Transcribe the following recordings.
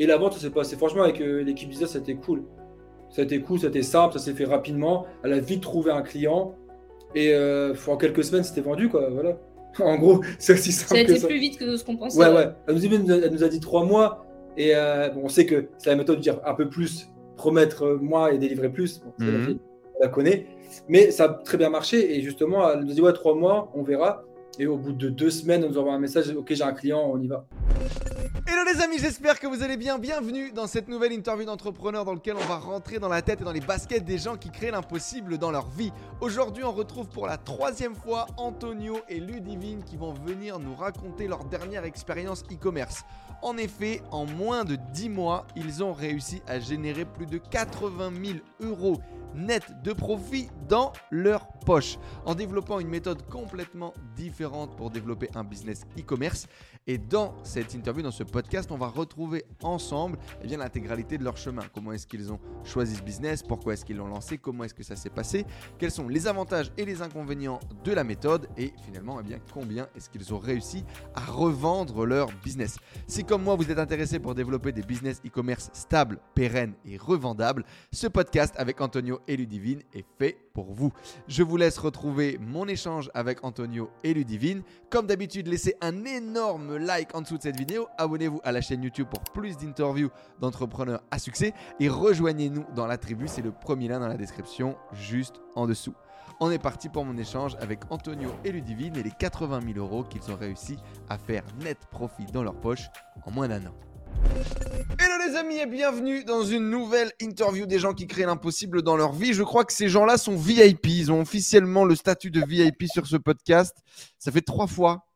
Et la vente, ça s'est passé. Franchement, avec euh, l'équipe business, c'était cool. Ça a été cool, c'était simple, ça s'est fait rapidement. Elle a vite trouvé un client. Et euh, en quelques semaines, c'était vendu, quoi. Voilà. en gros, c'est aussi simple. Ça a été que ça. plus vite que ce qu'on pensait. Ouais, ouais. Elle nous, a, elle nous a dit trois mois. Et euh, bon, on sait que c'est la méthode de dire un peu plus, promettre euh, moins et délivrer plus. Bon, c'est la Mhm. fille, on la connaît. Mais ça a très bien marché. Et justement, elle nous a dit ouais, trois mois, on verra. Et au bout de deux semaines, elle nous envoie un message Ok, j'ai un client, on y va. Hello les amis, j'espère que vous allez bien. Bienvenue dans cette nouvelle interview d'entrepreneur dans laquelle on va rentrer dans la tête et dans les baskets des gens qui créent l'impossible dans leur vie. Aujourd'hui, on retrouve pour la troisième fois Antonio et Ludivine qui vont venir nous raconter leur dernière expérience e-commerce. En effet, en moins de 10 mois, ils ont réussi à générer plus de 80 000 euros net de profit dans leur poche. En développant une méthode complètement différente pour développer un business e-commerce. Et dans cette interview, dans ce podcast, on va retrouver ensemble eh bien, l'intégralité de leur chemin. Comment est-ce qu'ils ont choisi ce business? Pourquoi est-ce qu'ils l'ont lancé? Comment est-ce que ça s'est passé? Quels sont les avantages et les inconvénients de la méthode? Et finalement, eh bien, combien est-ce qu'ils ont réussi à revendre leur business? Si comme moi, vous êtes intéressé pour développer des business e-commerce stables, pérennes et revendables, ce podcast avec Antonio et Ludivine est fait pour vous. Je vous laisse retrouver mon échange avec Antonio et Ludivine. Comme d'habitude, laissez un énorme like en dessous de cette vidéo. Abonnez-vous à la chaîne YouTube pour plus d'interviews d'entrepreneurs à succès. Et rejoignez-nous dans la tribu. C'est le premier lien dans la description juste en dessous. On est parti pour mon échange avec Antonio et Ludivine et les 80 000 euros qu'ils ont réussi à faire net profit dans leur poche en moins d'un an. Hello les amis et bienvenue dans une nouvelle interview des gens qui créent l'impossible dans leur vie. Je crois que ces gens-là sont VIP. Ils ont officiellement le statut de VIP sur ce podcast. Ça fait trois fois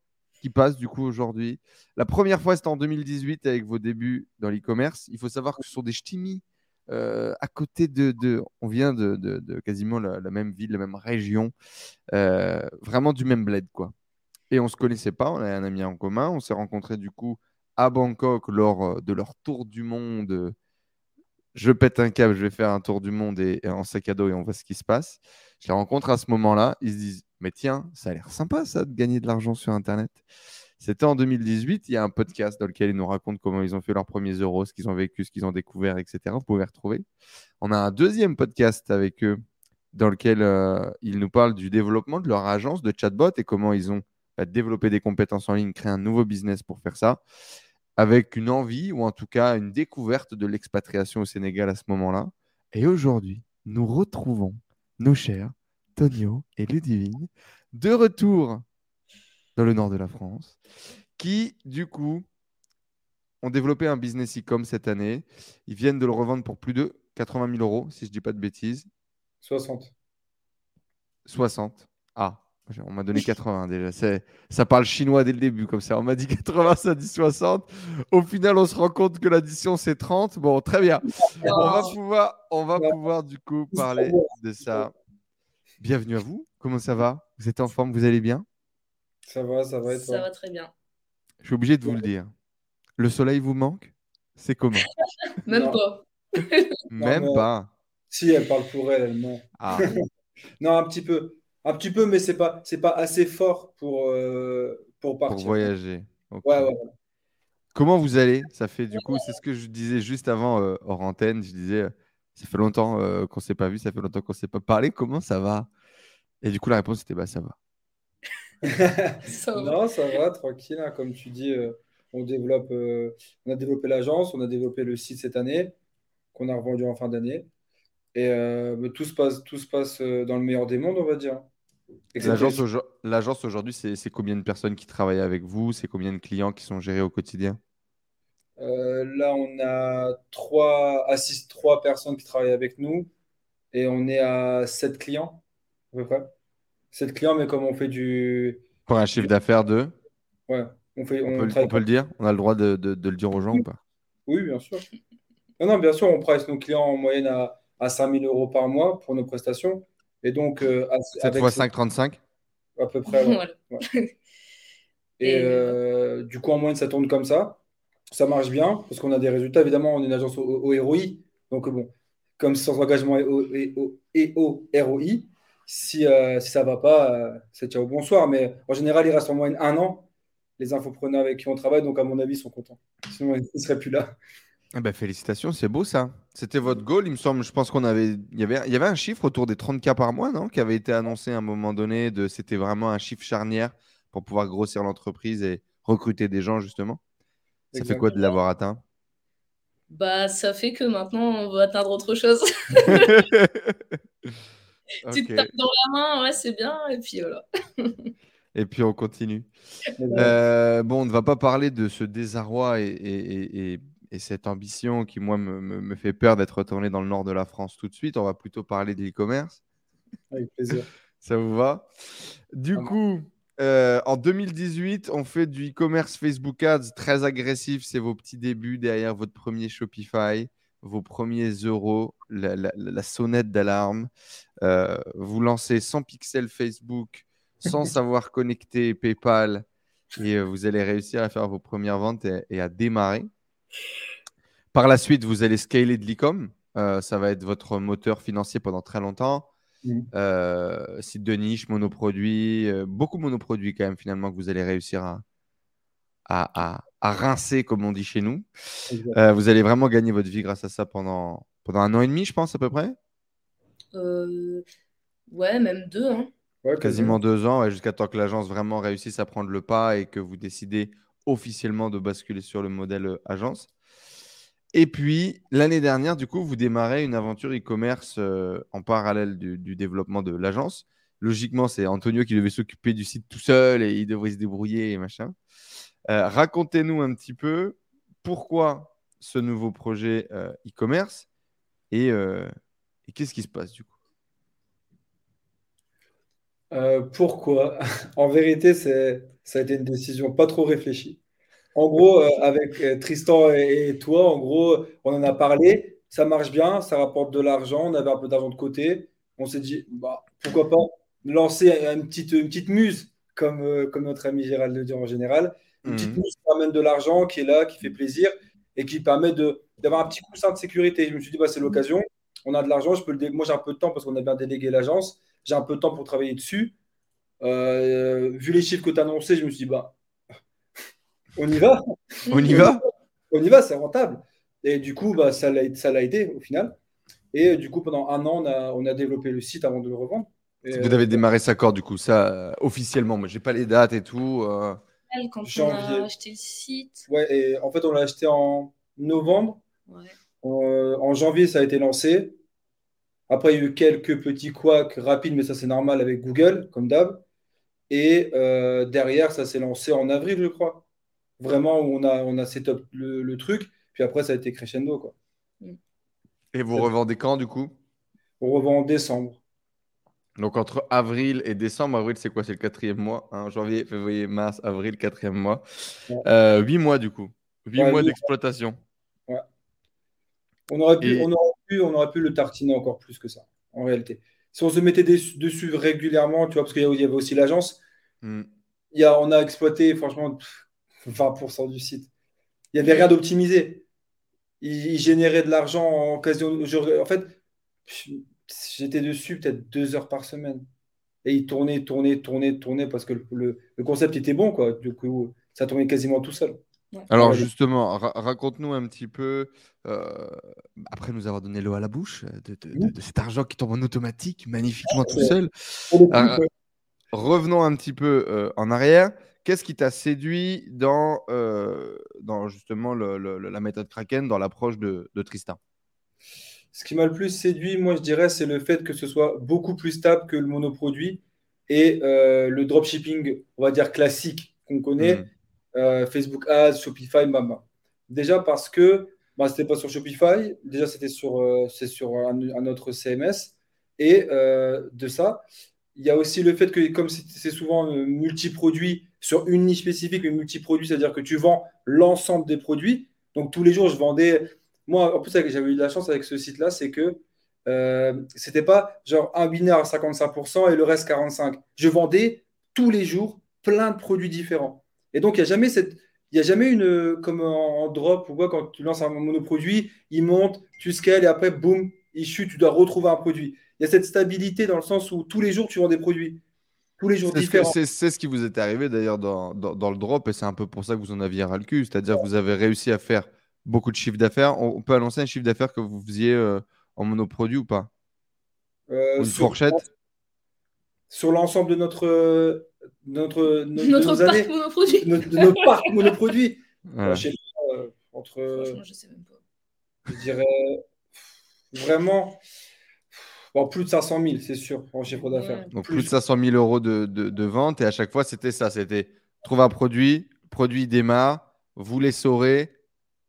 qu'ils passent du coup aujourd'hui. La première fois c'était en 2018 avec vos débuts dans l'e-commerce. Il faut savoir que ce sont des ch'timis euh, à côté de, On vient de, quasiment la, la même ville, la même région. Euh, vraiment du même bled quoi. Et on se connaissait pas, on avait un ami en commun. On s'est rencontrés du coup à Bangkok lors euh, de leur tour du monde. Je pète un câble, je vais faire un tour du monde et, en sac à dos et on voit ce qui se passe. Je les rencontre à ce moment-là. Ils se disent Mais tiens, ça a l'air sympa ça de gagner de l'argent sur Internet. C'était en 2018. Il y a un podcast dans lequel ils nous racontent comment ils ont fait leurs premiers euros, ce qu'ils ont vécu, ce qu'ils ont découvert, etc. Vous pouvez retrouver. On a un deuxième podcast avec eux dans lequel euh, ils nous parlent du développement de leur agence de chatbot et comment ils ont développé des compétences en ligne, créé un nouveau business pour faire ça avec une envie ou en tout cas une découverte de l'expatriation au Sénégal à ce moment-là. Et aujourd'hui, nous retrouvons nos chers Tonio et Ludivine de retour dans le nord de la France qui, du coup, ont développé un business e-com cette année. Ils viennent de le revendre pour plus de 80 000 euros, si je ne dis pas de bêtises. 60. 60. Ah, on m'a donné 80 déjà. C'est- Ça parle chinois dès le début, comme ça. On m'a dit 80, ça dit 60. Au final, on se rend compte que l'addition, c'est 30. Bon, très bien. On va pouvoir, on va pouvoir du coup parler de ça. Bienvenue à vous. Comment ça va? Vous êtes en forme? Vous allez bien? Ça va, ça va et Ça toi? va très bien. Je suis obligé de vous le dire. Le soleil vous manque? C'est comment? Même Non. pas. Même pas. Si, elle parle pour elle, elle ment. Ah, Non, un petit peu. Un petit peu, mais c'est pas, c'est pas assez fort pour, euh, pour pour partir. voyager. Ok. Ouais, ouais. Comment vous allez? Ça fait du coup, c'est ce que je disais juste avant euh, hors antenne. Je disais, euh, ça fait longtemps euh, qu'on s'est pas vu, ça fait longtemps qu'on s'est pas parlé. Comment ça va? Et du coup, la réponse était, bah ça va. Ça va. Non, ça va, tranquille. hein. Comme tu dis, euh, on développe, euh, on a développé l'agence, on a développé le site cette année, qu'on a revendu en fin d'année. Et euh, mais tout se passe, tout se passe dans le meilleur des mondes, on va dire. L'agence aujourd'hui, c'est combien de personnes qui travaillent avec vous? C'est combien de clients qui sont gérés au quotidien? Euh, là, on a trois, à six, trois personnes qui travaillent avec nous et on est à sept clients, à peu près. Sept clients, mais comme on fait du. Pour un chiffre d'affaires de? Ouais, on fait, on on peut, le- travaille on peut le dire? On a le droit de, de- de le dire aux gens ou pas? Oui, bien sûr. Non, non, bien sûr, on price nos clients en moyenne à, à 5 000 euros par mois pour nos prestations. Et donc, euh, à- 7 avec fois ces- 5, 35 à peu près. ouais. Voilà. Et Et, euh, du coup, en moyenne, ça tourne comme ça. Ça marche bien parce qu'on a des résultats. Évidemment, on est une agence au, au ROI. Donc, bon, comme sans engagement et au, et au- et au ROI, si, euh, si ça ne va pas, euh, c'est ciao, bonsoir. Mais en général, il reste en moyenne un an. Les infopreneurs avec qui on travaille, donc à mon avis, ils sont contents. Sinon, ils ne seraient plus là. Eh ben, félicitations, c'est beau ça. C'était votre goal, il me semble. Je pense qu'on avait, il y avait, il y avait un chiffre autour des 30K par mois, non Qui avait été annoncé à un moment donné. De, c'était vraiment un chiffre charnière pour pouvoir grossir l'entreprise et recruter des gens, justement. Ça fait quoi de l'avoir atteint? Bah, ça fait que maintenant, on veut atteindre autre chose. Tu te tapes dans la main, ouais, c'est bien, et puis voilà. et puis on continue. Euh, bon, on ne va pas parler de ce désarroi et, et, et, et cette ambition qui, moi, me, me, fait peur d'être retourné dans le nord de la France tout de suite. On va plutôt parler de l'e-commerce. Avec plaisir. Ça vous va? Du coup, euh, en 2018, on fait du e-commerce Facebook Ads très agressif. C'est vos petits débuts derrière votre premier Shopify, vos premiers euros, la, la, la sonnette d'alarme. Euh, vous lancez 100 pixels Facebook sans savoir connecter PayPal et euh, vous allez réussir à faire vos premières ventes et, et à démarrer. Par la suite, vous allez scaler de l'e-com. Euh, ça va être votre moteur financier pendant très longtemps. Mmh. Euh, site de niche, monoproduit, euh, beaucoup de monoproduits quand même finalement que vous allez réussir à, à, à, à rincer comme on dit chez nous. Euh, vous allez vraiment gagner votre vie grâce à ça pendant, pendant un an et demi, je pense à peu près. ouais, même deux. Hein. Ouais, quasiment deux ans, ouais, jusqu'à temps que l'agence vraiment réussisse à prendre le pas et que vous décidez officiellement de basculer sur le modèle agence. Et puis, l'année dernière, du coup, vous démarrez une aventure e-commerce euh, en parallèle du, développement de l'agence. Logiquement, c'est Antonio qui devait s'occuper du site tout seul et il devrait se débrouiller et machin. Euh, Racontez-nous un petit peu pourquoi ce nouveau projet euh, e-commerce et, qu'est-ce qui se passe du coup? Pourquoi? En vérité, ça a été une décision pas trop réfléchie. En gros, euh, avec euh, Tristan et, toi, en gros, on en a parlé. Ça marche bien, ça rapporte de l'argent. On avait un peu d'argent de côté. On s'est dit, bah, pourquoi pas lancer une petite, une petite muse, comme, euh, comme notre ami Gérald le dit en général. Une mmh. petite muse qui amène de l'argent, qui est là, qui fait plaisir et qui permet d'avoir un petit coussin de sécurité. Je me suis dit, bah, c'est l'occasion. On a de l'argent, je peux le moi j'ai un peu de temps parce qu'on a bien délégué l'agence. J'ai un peu de temps pour travailler dessus. Euh, vu les chiffres que tu as annoncés, je me suis dit, bah, on y va. On y va? On y va, c'est rentable. Et du coup, bah, ça l'a aidé au final. Et du coup, pendant un an, on a, on a développé le site avant de le revendre. Et Vous avez démarré ça quand, du coup, ça, euh, officiellement Moi, j'ai pas les dates et tout. Euh... Quand Janvier. on a acheté le site. Ouais, et en fait, on l'a acheté en novembre. Ouais. Euh, en janvier, ça a été lancé. Après, il y a eu quelques petits couacs rapides, mais ça, c'est normal avec Google, comme d'hab. Et euh, derrière, ça s'est lancé en avril, je crois vraiment où on a, on a set up le, le, truc. Puis après, ça a été crescendo. Quoi. Et vous revendez quand du coup? On revend en décembre. Donc entre avril et décembre, avril c'est quoi? C'est le quatrième mois. Hein janvier, février, mars, avril, quatrième mois. Ouais. Euh, huit mois du coup. Huit ouais, mois d'exploitation. Ouais. On aurait, pu, et... on, aurait pu, on aurait pu le tartiner encore plus que ça, en réalité. Si on se mettait des, dessus régulièrement, tu vois, parce qu'il y avait aussi l'agence, mm. il y a, on a exploité, franchement, pff, 20% du site. Il n'y avait rien d'optimisé. Il, il, générait de l'argent en occasion. En fait, j'étais dessus peut-être deux heures par semaine. Et il tournait, tournait, tournait, tournait parce que le, le, concept était bon. Quoi. Du coup, ça tournait quasiment tout seul. Alors justement, ra raconte-nous un petit peu, euh, après nous avoir donné l'eau à la bouche, de, de, de, de, cet argent qui tombe en automatique, magnifiquement tout seul. Euh, revenons un petit peu euh, en arrière. Qu'est-ce qui t'a séduit dans, euh, dans justement le, le, la méthode Kraken, dans l'approche de, de, Tristan? Ce qui m'a le plus séduit, moi, je dirais, c'est le fait que ce soit beaucoup plus stable que le monoproduit et euh, le dropshipping, on va dire classique qu'on connaît, mmh. Euh, Facebook Ads, Shopify, Mama. Déjà parce que bah, c'était pas sur Shopify, déjà c'était sur, euh, c'est sur un, autre CMS. Et euh, de ça, il y a aussi le fait que, comme c'est souvent multi-produit, sur une niche spécifique, mais multi-produit, c'est-à-dire que tu vends l'ensemble des produits. Donc tous les jours, je vendais. Moi, en plus, j'avais eu de la chance avec ce site-là, c'est que euh, c'était pas genre un binaire à 55% et le reste 45%. Je vendais tous les jours plein de produits différents. Et donc, il n'y a jamais cette. Il n'y a jamais une, comme en, drop ou quoi, quand tu lances un monoproduit, il monte, tu scales et après, boum, il chute, tu dois retrouver un produit. Il y a cette stabilité dans le sens où tous les jours, tu vends des produits tous les jours différents. C'est ce qui vous est arrivé d'ailleurs dans, dans, dans, le drop et c'est un peu pour ça que vous en aviez ras le cul. C'est-à-dire que vous avez réussi à faire beaucoup de chiffre d'affaires. On, on peut annoncer un chiffre d'affaires que vous faisiez euh, en monoproduit ou pas? Euh, Une sur fourchette? sur l'ensemble de notre, notre, de Notre nos parc années, monoproduit. parcs monoproduits. Voilà. Je sais pas, euh, entre, Franchement, je sais même pas. je dirais, vraiment, bon, plus de 500 000, c'est sûr, en chiffre d'affaires. Ouais. Donc plus de 500 000 euros de, de, de vente. Et à chaque fois, c'était ça. C'était trouve un produit, produit démarre, vous les saurez,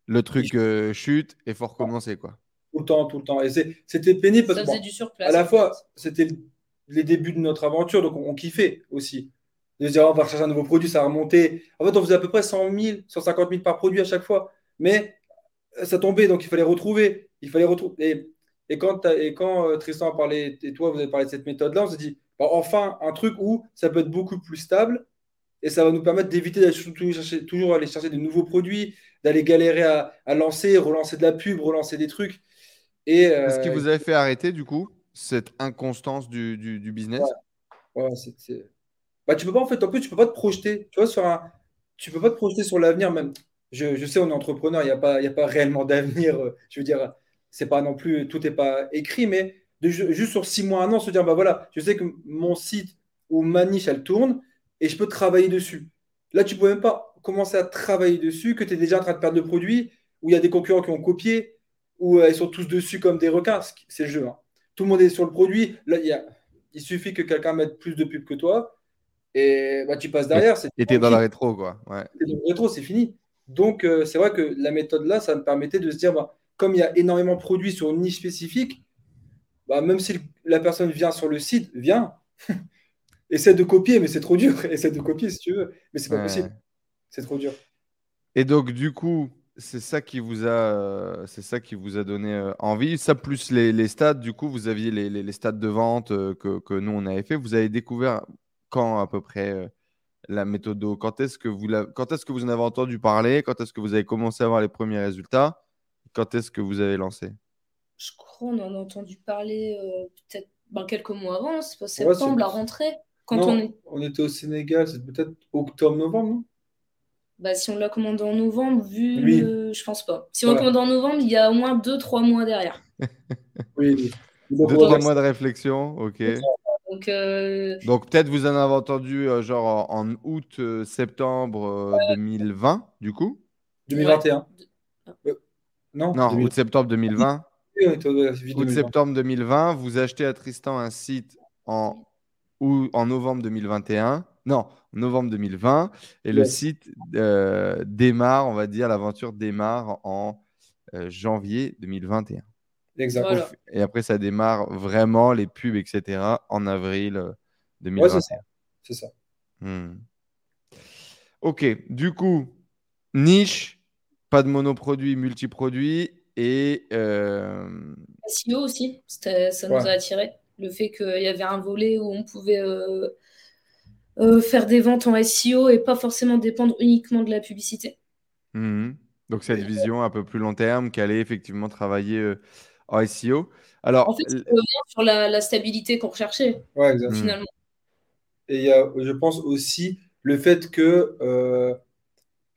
le truc euh, chute et faut recommencer. Quoi. Tout le temps, tout le temps. Et c'était pénible parce Ça que, bon, du surplace. à la fois, c'était les débuts de notre aventure, donc on, on kiffait aussi. De se dire, oh, on va rechercher un nouveau produit, ça a remonté. En fait, on faisait à peu près 100 000, 150 000 par produit à chaque fois. Mais euh, ça tombait, donc il fallait retrouver. Il fallait retrouver. Et, et quand, t'as- et quand euh, Tristan a parlé, et toi, vous avez parlé de cette méthode-là, on s'est dit, bah, enfin, un truc où ça peut être beaucoup plus stable et ça va nous permettre d'éviter d'aller toujours, chercher- toujours aller chercher de nouveaux produits, d'aller galérer à, à lancer, relancer de la pub, relancer des trucs. Et, Qu'est-ce qui euh, vous avait fait arrêter du coup cette inconstance du, du, du business? Ouais, Bah, tu peux pas, en fait, en plus, tu peux pas te projeter. Tu vois, sur un... tu peux pas te projeter sur l'avenir, même. Je, je sais, on est entrepreneur, il n'y a pas, y a pas réellement d'avenir. euh, Je veux dire, c'est pas non plus, tout n'est pas écrit, mais juste sur six mois, un an, se dire, bah voilà, je sais que mon site ou ma niche, elle tourne et je peux travailler dessus. Là, tu peux même pas commencer à travailler dessus, que tu es déjà en train de perdre le produit, où il y a des concurrents qui ont copié, où euh, ils sont tous dessus comme des requins. C'est le jeu. hein. Tout le monde est sur le produit. Là, il suffit que quelqu'un mette plus de pubs que toi et bah, tu passes derrière. Et t'es dans la rétro, quoi. Ouais. t'es dans le rétro, c'est fini. Donc, euh, c'est vrai que la méthode là, ça me permettait de se dire, bah, comme il y a énormément de produits sur une niche spécifique, bah, même si le- la personne vient sur le site, viens, essaie de copier, mais c'est trop dur. Essaie de copier si tu veux, mais c'est pas Ouais. possible. C'est trop dur. Et donc, du coup, c'est ça qui vous a, euh, c'est ça qui vous a donné euh, envie. Ça, plus les, les stades, du coup, vous aviez les, les, les stades de vente euh, que, que nous, on avait fait. Vous avez découvert quand à peu près euh, la méthode Quand est-ce que vous la- quand est-ce que vous en avez entendu parler? Quand est-ce que vous avez commencé à avoir les premiers résultats? Quand est-ce que vous avez lancé? Je crois qu'on en a entendu parler euh, peut-être ben, quelques mois avant, c'est pas Ouais, septembre, c'est- la rentrée. Quand Non, on est... on était au Sénégal, c'est peut-être octobre-novembre, non? Bah, si on l'a commandé en novembre, vu, Oui. je pense pas. Si on Voilà. le commande en novembre, il y a au moins 2-3 mois derrière. Oui. oui. Deux, Donc, trois ouais, mois de réflexion, ok. Donc, euh, Donc peut-être vous en avez entendu euh, genre en en août, euh, septembre euh, 2020, du coup? 2021. Euh, non, Non, 2000. août-septembre 2020. Oui, on était au- vie 2020. Août-septembre 2020, vous achetez à Tristan un site en, ou, en novembre 2021. Non, novembre 2020. Et le site euh, démarre, on va dire, l'aventure démarre en euh, janvier 2021. Voilà. Et après, ça démarre vraiment, les pubs, etc., en avril euh, Ouais, 2021. c'est ça. C'est ça. Hmm. Ok, du coup, niche, pas de monoproduit, multiproduit et euh, SEO aussi, ça nous Ouais. a attiré. Le fait qu'il y avait un volet où on pouvait euh, euh, faire des ventes en SEO et pas forcément dépendre uniquement de la publicité. hmm. donc cette vision un peu plus long terme qu'aller effectivement travailler euh, en SEO. Alors, En fait, ça revient sur la, la stabilité qu'on recherchait, Ouais, exact. Finalement. Et il y a, je pense aussi le fait que, euh,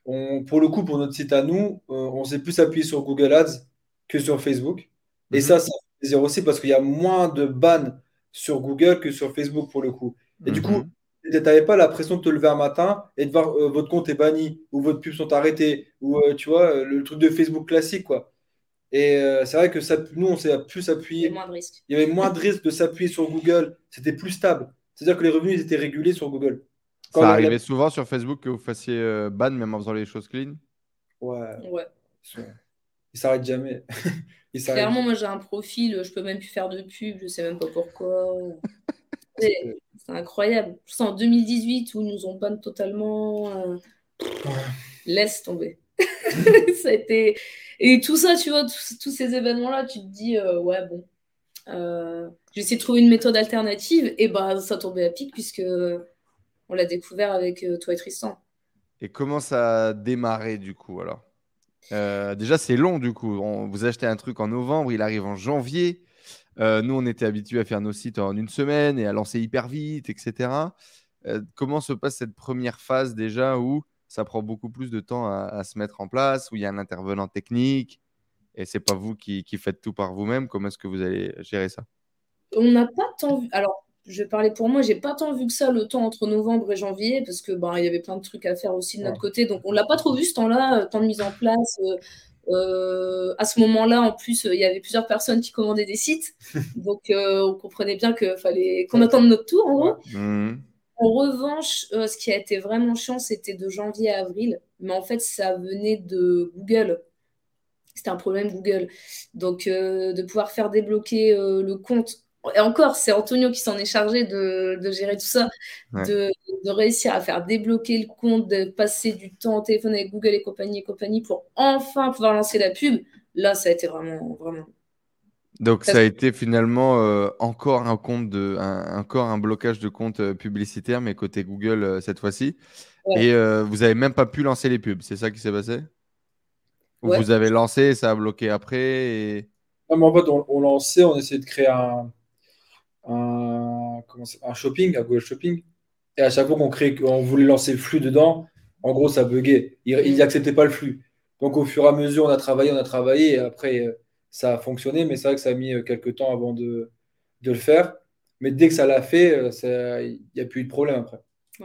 on, pour le coup, pour notre site à nous, euh, on s'est plus appuyé sur Google Ads que sur Facebook. Et Mhm. ça, ça fait plaisir aussi parce qu'il y a moins de bans sur Google que sur Facebook pour le coup. Et du coup, Mhm. tu n'avais pas la pression de te lever un matin et de voir euh, votre compte est banni ou votre pubs sont arrêtées ou euh, tu vois, le truc de Facebook classique, quoi. Et euh, c'est vrai que ça, nous, on s'est plus Il y a appuyé moins de risques. il y avait moins de risques de s'appuyer sur Google. C'était plus stable. C'est-à-dire que les revenus ils étaient régulés sur Google. Quand ça la- arrivait souvent sur Facebook que vous fassiez euh, ban même en faisant les choses clean. Ouais, Ouais. ils s'arrêtent jamais. Clairement, moi j'ai un profil, je peux même plus faire de pub, je sais même pas pourquoi. C'est incroyable. C'est en 2018 où ils nous ont ban totalement. euh, Laisse tomber. Et tout ça, tu vois, tous, ces événements-là, tu te dis, euh, ouais, bon. euh, j'ai essayé de trouver une méthode alternative, et bah ça tombait à pic, puisque on l'a découvert avec euh, toi et Tristan. Et comment ça a démarré du coup alors? Euh, Déjà, c'est long du coup. On- vous achetez un truc en novembre, il arrive en janvier. Nous, on était habitués à faire nos sites en une semaine et à lancer hyper vite, etc. Comment se passe cette première phase déjà où ça prend beaucoup plus de temps à, se mettre en place, où il y a un intervenant technique, et c'est pas vous qui, qui, faites tout par vous-même. Comment est-ce que vous allez gérer ça? On n'a pas tant vu. Alors, je vais parler pour moi, j'ai pas tant vu que ça le temps entre novembre et janvier, parce que ben, il y avait plein de trucs à faire aussi de notre côté. Donc, on l'a pas trop vu ce temps-là, temps de mise en place. Euh, euh, à ce moment-là, en plus, il y avait plusieurs personnes qui commandaient des sites. Donc, euh, on comprenait bien qu'il fallait qu'on attende notre tour, en gros. Mmh. En revanche, euh, ce qui a été vraiment chiant, c'était de janvier à avril. Mais en fait, ça venait de Google. C'était un problème Google. Donc, de pouvoir faire débloquer le compte et encore, c'est Antonio qui s'en est chargé de, gérer tout ça, de, réussir à faire débloquer le compte, de passer du temps au téléphone avec Google et compagnie et compagnie pour enfin pouvoir lancer la pub. Là, ça a été vraiment, vraiment. Donc ça a été finalement euh, encore un compte de, encore un blocage de compte euh, publicitaire, mais côté Google euh, cette fois-ci. Et vous avez même pas pu lancer les pubs, c'est ça qui s'est passé? Vous avez lancé, ça a bloqué après et... Non, en fait, on, on lançait, on essayait de créer un, un, un shopping, un Google Shopping. Et à chaque fois qu'on crée, qu'on voulait lancer le flux dedans, en gros, ça buguait. Il n'acceptait pas le flux. Donc, au fur et à mesure, on a travaillé, on a travaillé, et après, euh, ça a fonctionné. Mais c'est vrai que ça a mis euh, quelques temps avant de, de le faire. Mais dès que ça l'a fait, euh, il n'y a plus eu de problème après.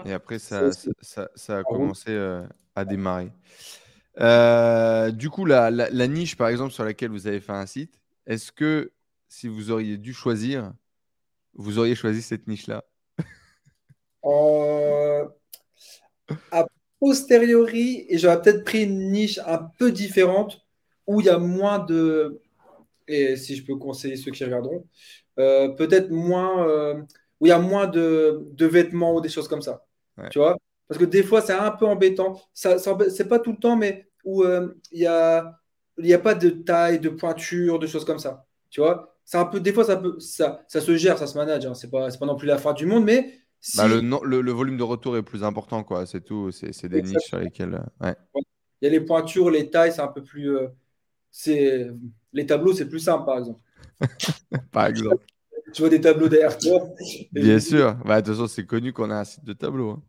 Et après, ça, ça, ça, a commencé à démarrer. du coup, la, la, la, niche, par exemple, sur laquelle vous avez fait un site, est-ce que si vous auriez dû choisir, vous auriez choisi cette niche-là? Euh, A posteriori, et j'aurais peut-être pris une niche un peu différente où il y a moins de. Et si je peux conseiller ceux qui regarderont, euh, peut-être moins. Euh, où il y a moins de, vêtements ou des choses comme ça. Tu vois? Parce que des fois, c'est un peu embêtant. Ça, c'est pas tout le temps, mais où il n'y a, y a pas de taille, de pointure, de choses comme ça. Tu vois? C'est un peu, des fois, ça, peut, ça, ça se gère, ça se manage. Hein. C'est pas, pas non plus la fin du monde, mais. Bah, le, le, le, volume de retour est plus important, quoi. C'est tout. C'est des niches sur lesquelles. Euh, ouais. Il y a les pointures, les tailles, c'est un peu plus. Euh, c'est les tableaux, c'est plus simple, par exemple. par exemple. Tu vois des tableaux derrière toi. Bien sûr. Bah, de toute façon, c'est connu qu'on a un site de tableaux. Hein.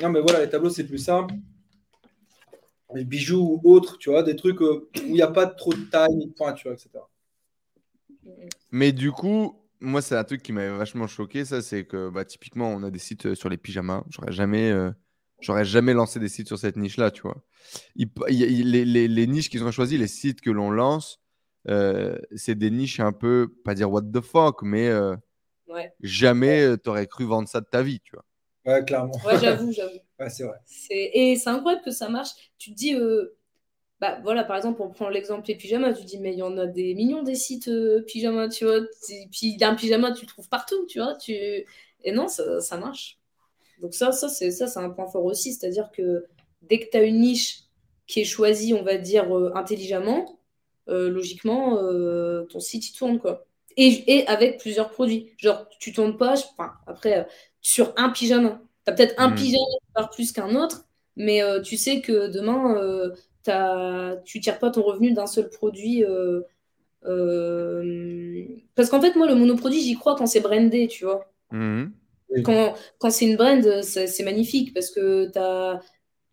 Non, mais voilà, les tableaux, c'est plus simple. Les bijoux ou autres, tu vois, des trucs euh, où il n'y a pas trop de taille, de pointure, etc. Mais du coup, moi, c'est un truc qui m'avait vachement choqué, ça, c'est que bah, typiquement, on a des sites euh, sur les pyjamas. J'aurais jamais, euh, j'aurais jamais lancé des sites sur cette niche-là, tu vois. les, les, niches qu'ils ont choisies, les sites que l'on lance, euh, c'est des niches un peu, pas dire what the fuck, mais jamais tu aurais cru vendre ça de ta vie, tu vois. Ouais, clairement. Ouais, j'avoue, j'avoue. ouais, c'est vrai. Et c'est incroyable que ça marche. Tu te dis, bah voilà, par exemple, on prend l'exemple des pyjamas, tu dis, mais il y en a des millions des sites euh, pyjamas, tu vois. Puis un pyjama, tu le trouves partout, tu vois. Tu... Et non, ça, marche. Donc ça, ça c'est ça, c'est un point fort aussi, c'est-à-dire que dès que tu as une niche qui est choisie, on va dire, euh, intelligemment, euh, logiquement, ton site, il tourne, quoi. Et, et, avec plusieurs produits. Genre, tu tournes pas, enfin, après, sur un pyjama. Tu as peut-être un hmm. pyjama qui part plus qu'un autre, mais tu sais que demain, tu tires pas ton revenu d'un seul produit. Euh, euh, parce qu'en fait, moi, le monoproduit, j'y crois quand c'est brandé, tu vois. Mhm. Quand, quand c'est une brand, c'est magnifique parce que as,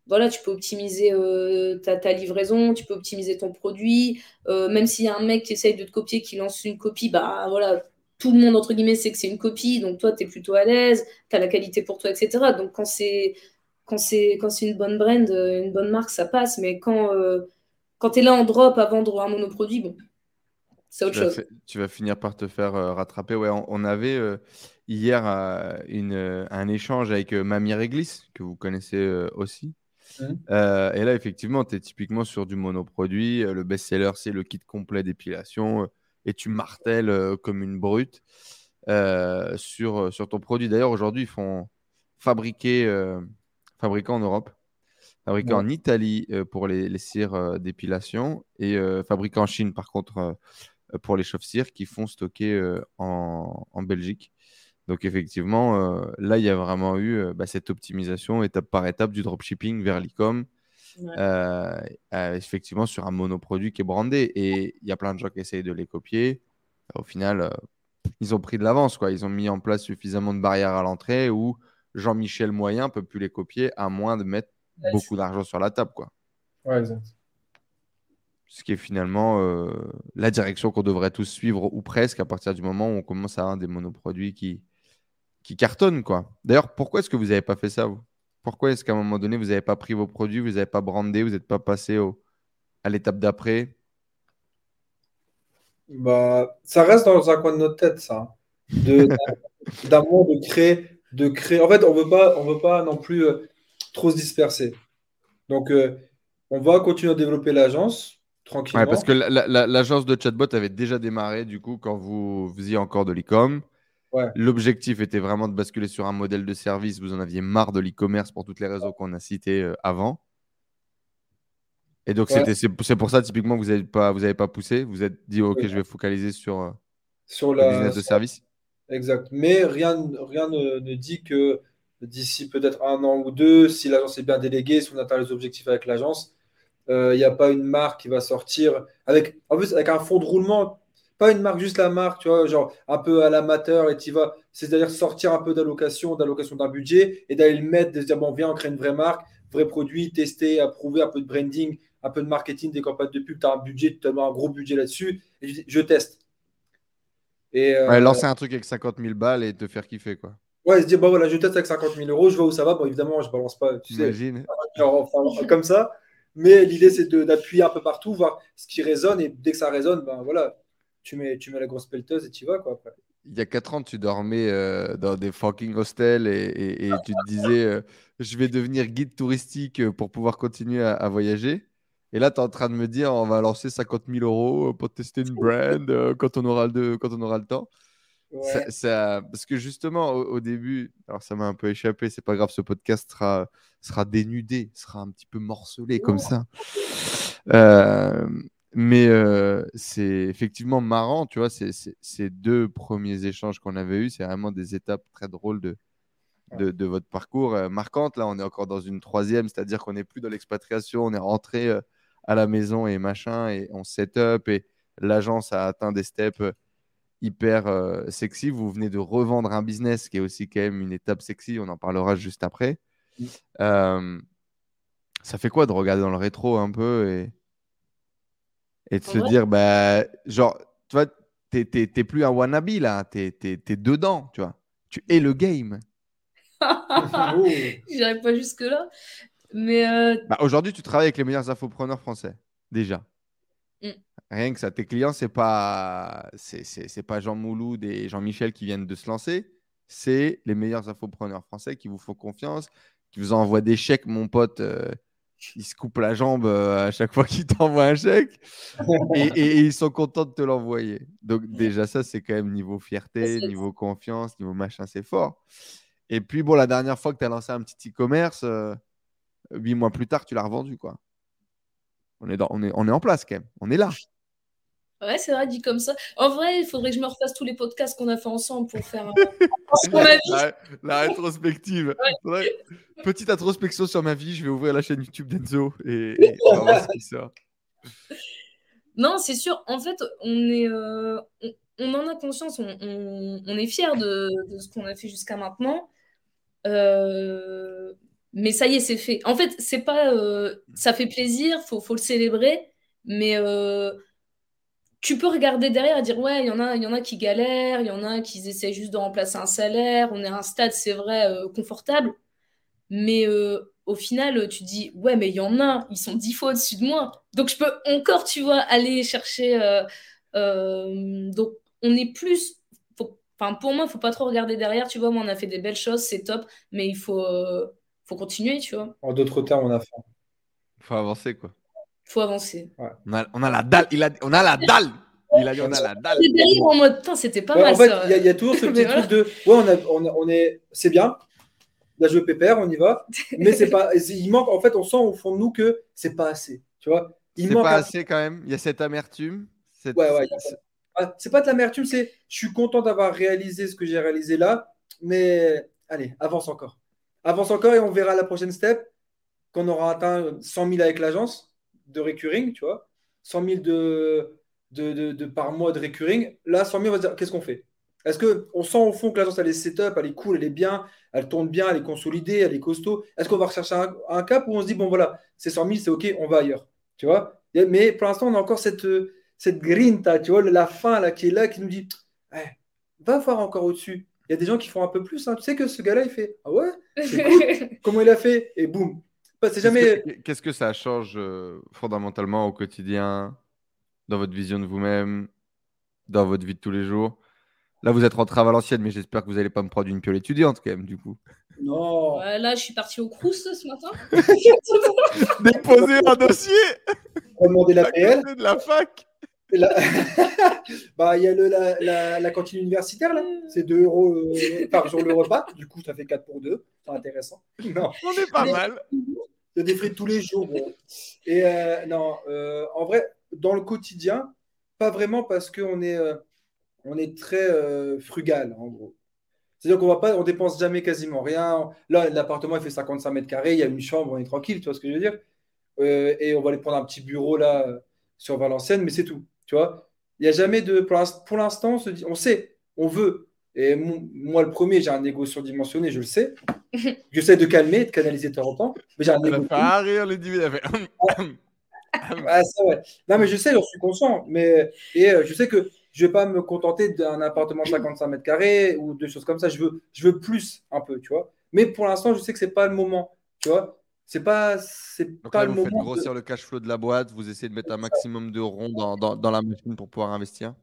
voilà, tu peux optimiser euh, ta, ta, livraison, tu peux optimiser ton produit. même s'il y a un mec qui essaye de te copier, qui lance une copie, bah voilà, tout le monde, entre guillemets, sait que c'est une copie. Donc toi, tu es plutôt à l'aise, tu as la qualité pour toi, etc. Donc quand c'est quand c'est quand c'est une bonne brand, euh, une bonne marque, ça passe. Mais quand, euh, quand tu es là en drop à vendre un monoproduit, bon, c'est autre chose. tu vas finir par te faire euh, rattraper. Ouais, on, avait hier une, un échange avec Mamie Réglis, que vous connaissez aussi. Mmh. et là, effectivement, tu es typiquement sur du monoproduit. Le best-seller, c'est le kit complet d'épilation. et tu martèles comme une brute sur, sur ton produit. D'ailleurs, aujourd'hui, ils font fabriquer en Europe, fabriqué en Italie euh, pour les, cires euh, d'épilation et euh, fabriqué en Chine, par contre, pour les chauves-cires qui font stocker en, Belgique. Donc, effectivement, là, il y a vraiment eu bah, cette optimisation étape par étape du dropshipping vers l'e-com. effectivement, sur un monoproduit qui est brandé. Et il y a plein de gens qui essayent de les copier. Au final, ils ont pris de l'avance. quoi. Ils ont mis en place suffisamment de barrières à l'entrée où Jean-Michel Moyen peut plus les copier à moins de mettre beaucoup d'argent sur la table. Quoi. Ouais, exact. Ce qui est finalement euh, la direction qu'on devrait tous suivre, ou presque, à partir du moment où on commence à avoir des monoproduits qui, qui cartonnent. quoi. D'ailleurs, pourquoi est-ce que vous n'avez pas fait ça, vous? Pourquoi est-ce qu'à un moment donné, vous n'avez pas pris vos produits, vous n'avez pas brandé, vous n'êtes pas passé au, à l'étape d'après? Bah, ça reste dans un coin de notre tête, ça. D'amour, de créer, de créer. En fait, on veut pas, on veut pas non plus euh, trop se disperser. Donc, euh, on va continuer à développer l'agence tranquillement. Ouais, parce que la- la- la- l'agence de chatbot avait déjà démarré, du coup, quand vous faisiez encore de l'e-com. Ouais. L'objectif était vraiment de basculer sur un modèle de service. Vous en aviez marre de l'e-commerce pour toutes les raisons qu'on a citées euh, avant. Et donc, Ouais. c'est, pour ça, typiquement, que vous n'avez pas, vous avez pas poussé. Vous êtes dit, OK, Ouais. je vais focaliser sur euh, sur le la, business de service. Exact. Mais rien, rien ne, ne dit que d'ici peut-être un an ou deux, si l'agence est bien déléguée, si on atteint les objectifs avec l'agence, euh, il n'y a pas une marque qui va sortir avec, en plus, avec un fond de roulement, pas une marque, juste la marque, tu vois, genre un peu à l'amateur et tu vas, c'est-à-dire sortir un peu d'allocation, d'allocation d'un budget et d'aller le mettre, de se dire, bon, viens, on crée une vraie marque, vrai produit, tester, approuver, un peu de branding, un peu de marketing, des campagnes de pub, tu as un budget, tu as un gros budget là-dessus, et je, teste. Et, euh, Ouais, lancer un truc avec 50 000 balles et te faire kiffer, quoi. Ouais, se dire, bah voilà, je teste avec 50 000 euros, je vois où ça va. Bon, évidemment, je balance pas, tu sais, Imagine. genre, enfin, comme ça. Mais l'idée, c'est d'appuyer un peu partout, voir ce qui résonne. Et dès que ça résonne, ben voilà, tu mets, tu mets la grosse pelleteuse et tu y vas, quoi. Après. Il y a 4 ans, tu dormais euh, dans des fucking hostels et, et- et tu te disais euh, je vais devenir guide touristique pour pouvoir continuer à, à voyager. Et là, tu es en train de me dire on va lancer 50 000 euros pour tester une brand euh, quand, on aura le, quand on aura le temps. Ouais. Ça- ça- parce que justement, au, au début, alors ça m'a un peu échappé, c'est pas grave, ce podcast sera, sera dénudé, sera un petit peu morcelé comme ça. Euh, mais euh, c'est effectivement marrant, tu vois, ces deux premiers échanges qu'on avait eus, c'est vraiment des étapes très drôles de, de, de votre parcours, euh, marquantes. Là, on est encore dans une troisième, c'est-à-dire qu'on n'est plus dans l'expatriation, on est rentré euh, à la maison et machin, et on set up, et l'agence a atteint des steps hyper sexy. Vous venez de revendre un business qui est aussi quand même une étape sexy, on en parlera juste après. Mm. Euh, ça fait quoi de regarder dans le rétro un peu et, et de En se vrai- dire, bah, genre, tu vois, t'es, t'es- t'es plus un wannabe là, t'es, t'es- t'es dedans, tu vois. Tu es le game. Oh. J'irai pas jusque-là. Mais euh, Bah, aujourd'hui, tu travailles avec les meilleurs infopreneurs français, déjà. Mm. Rien que ça, tes clients, c'est pas, c'est, c'est, c'est pas Jean Mouloud et Jean-Michel qui viennent de se lancer, c'est les meilleurs infopreneurs français qui vous font confiance, qui vous envoient des chèques, mon pote. euh, il se coupe la jambe euh, à chaque fois qu'il t'envoie un chèque et, et- et ils sont contents de te l'envoyer. Donc déjà ça, c'est quand même niveau fierté, niveau confiance, niveau machin, c'est fort. Et puis bon, la dernière fois que tu as lancé un petit e-commerce, euh, huit mois plus tard, tu l'as revendu, quoi. On est, dans, on, est, on est en place quand même, on est là. Ouais, c'est vrai, dit comme ça. En vrai, il faudrait que je me refasse tous les podcasts qu'on a fait ensemble pour faire un... sur ma vie. La, la rétrospective. Ouais. Petite introspection sur ma vie, je vais ouvrir la chaîne YouTube d'Enzo et, et on va voir ce qui sort. Non, c'est sûr. En fait, on est, euh, on, on en a conscience. On, on- on est fiers de, de ce qu'on a fait jusqu'à maintenant. Euh, mais ça y est, c'est fait. En fait, c'est pas, euh, ça fait plaisir. Faut, faut le célébrer. Mais tu peux regarder derrière et dire ouais, il y en a, il y en a qui galèrent, il y en a qui essaient juste de remplacer un salaire. On est à un stade, c'est vrai, euh, confortable. Mais euh, au final, tu dis, ouais, mais il y en a, ils sont dix fois au-dessus de moi. Donc, je peux encore, tu vois, aller chercher. euh, euh, donc, on est plus. faut- Enfin, pour moi, il faut pas trop regarder derrière. Tu vois, moi, on a fait des belles choses, c'est top. Mais il faut, euh, faut continuer, tu vois. En d'autres termes, on a faim. faut avancer, quoi. Il faut avancer. On a, on a la dalle, il a, on a la dalle. Il a dit on a la dalle. Derrière, en mode, c'était pas Ouais, mal en fait, il y, a- il y a toujours ce petit truc de ouais, on, a, on, a- on est, c'est bien, la jeu pépère, on y va, mais c'est pas, il manque, en fait, on sent au fond de nous que c'est pas assez, tu vois. Il C'est manque pas assez quand même. Il y a cette amertume. cette- Ouais, ouais, Ah, c'est pas de l'amertume, c'est je suis content d'avoir réalisé ce que j'ai réalisé là, mais allez, avance encore. Avance encore et on verra la prochaine step quand on aura atteint 100 000 avec l'agence de recurring, tu vois. 100 000 de, de, de- de par mois de recurring. Là, 100 000, on va se dire qu'est-ce qu'on fait? Est-ce qu'on sent au fond que l'agence, elle est setup, elle est cool, elle est bien, elle tourne bien, elle est consolidée, elle est costaud Est-ce qu'on va rechercher un, cap où on se dit, bon voilà, c'est 100 000, c'est OK, on va ailleurs Tu vois? Mais pour l'instant, on a encore cette, cette grinta, tu vois, la fin là, qui est là, qui nous dit, eh, va voir encore au-dessus. Il y a des gens qui font un peu plus. Hein. Tu sais que ce gars-là, il fait, ah ouais, cool. Comment il a fait? Et boum. Bah, c'est jamais. Qu'est-ce que ça change euh, fondamentalement au quotidien, dans votre vision de vous-même, dans votre vie de tous les jours? Là, vous êtes rentré à Valenciennes, mais j'espère que vous n'allez pas me prendre une piole étudiante quand même, du coup. Non. là, je suis parti au Crous ce matin. Déposer un dossier. Demander l'APL. De la fac. bah, il y a le, la, la, cantine universitaire, là. C'est 2 euros euh, par jour le repas. Du coup, ça fait 4 pour 2. C'est intéressant. Non. On est pas mal. Il y a des frites tous les jours. Et euh, non, euh, en vrai, dans le quotidien, pas vraiment parce qu'on est, on est très frugal, en gros. C'est-à-dire qu'on va pas, on dépense jamais quasiment rien. Là, l'appartement, il fait 55 mètres carrés, il y a une chambre, on est tranquille, tu vois ce que je veux dire? Et on va aller prendre un petit bureau là sur Valenciennes, mais c'est tout. Tu vois, il n'y a jamais de. Pour l'instant, on, se dit, on sait, on veut. Et moi, le premier, j'ai un ego surdimensionné, je le sais. J'essaie de calmer, de canaliser de temps en temps. Mais j'ai un ego. Pas rire, le il a fait. ah, ça, ouais. Non, mais je sais, j'en suis conscient. Mais, et euh, je sais que je ne vais pas me contenter d'un appartement de 55 mètres carrés ou de choses comme ça. Je veux, je veux plus un peu, tu vois. Mais pour l'instant, je sais que ce n'est pas le moment, tu vois c'est pas c'est pas le vous moment. Faites grossir le cash flow de la boîte, vous essayez de mettre un maximum de ronds dans, dans, dans la machine pour pouvoir investir.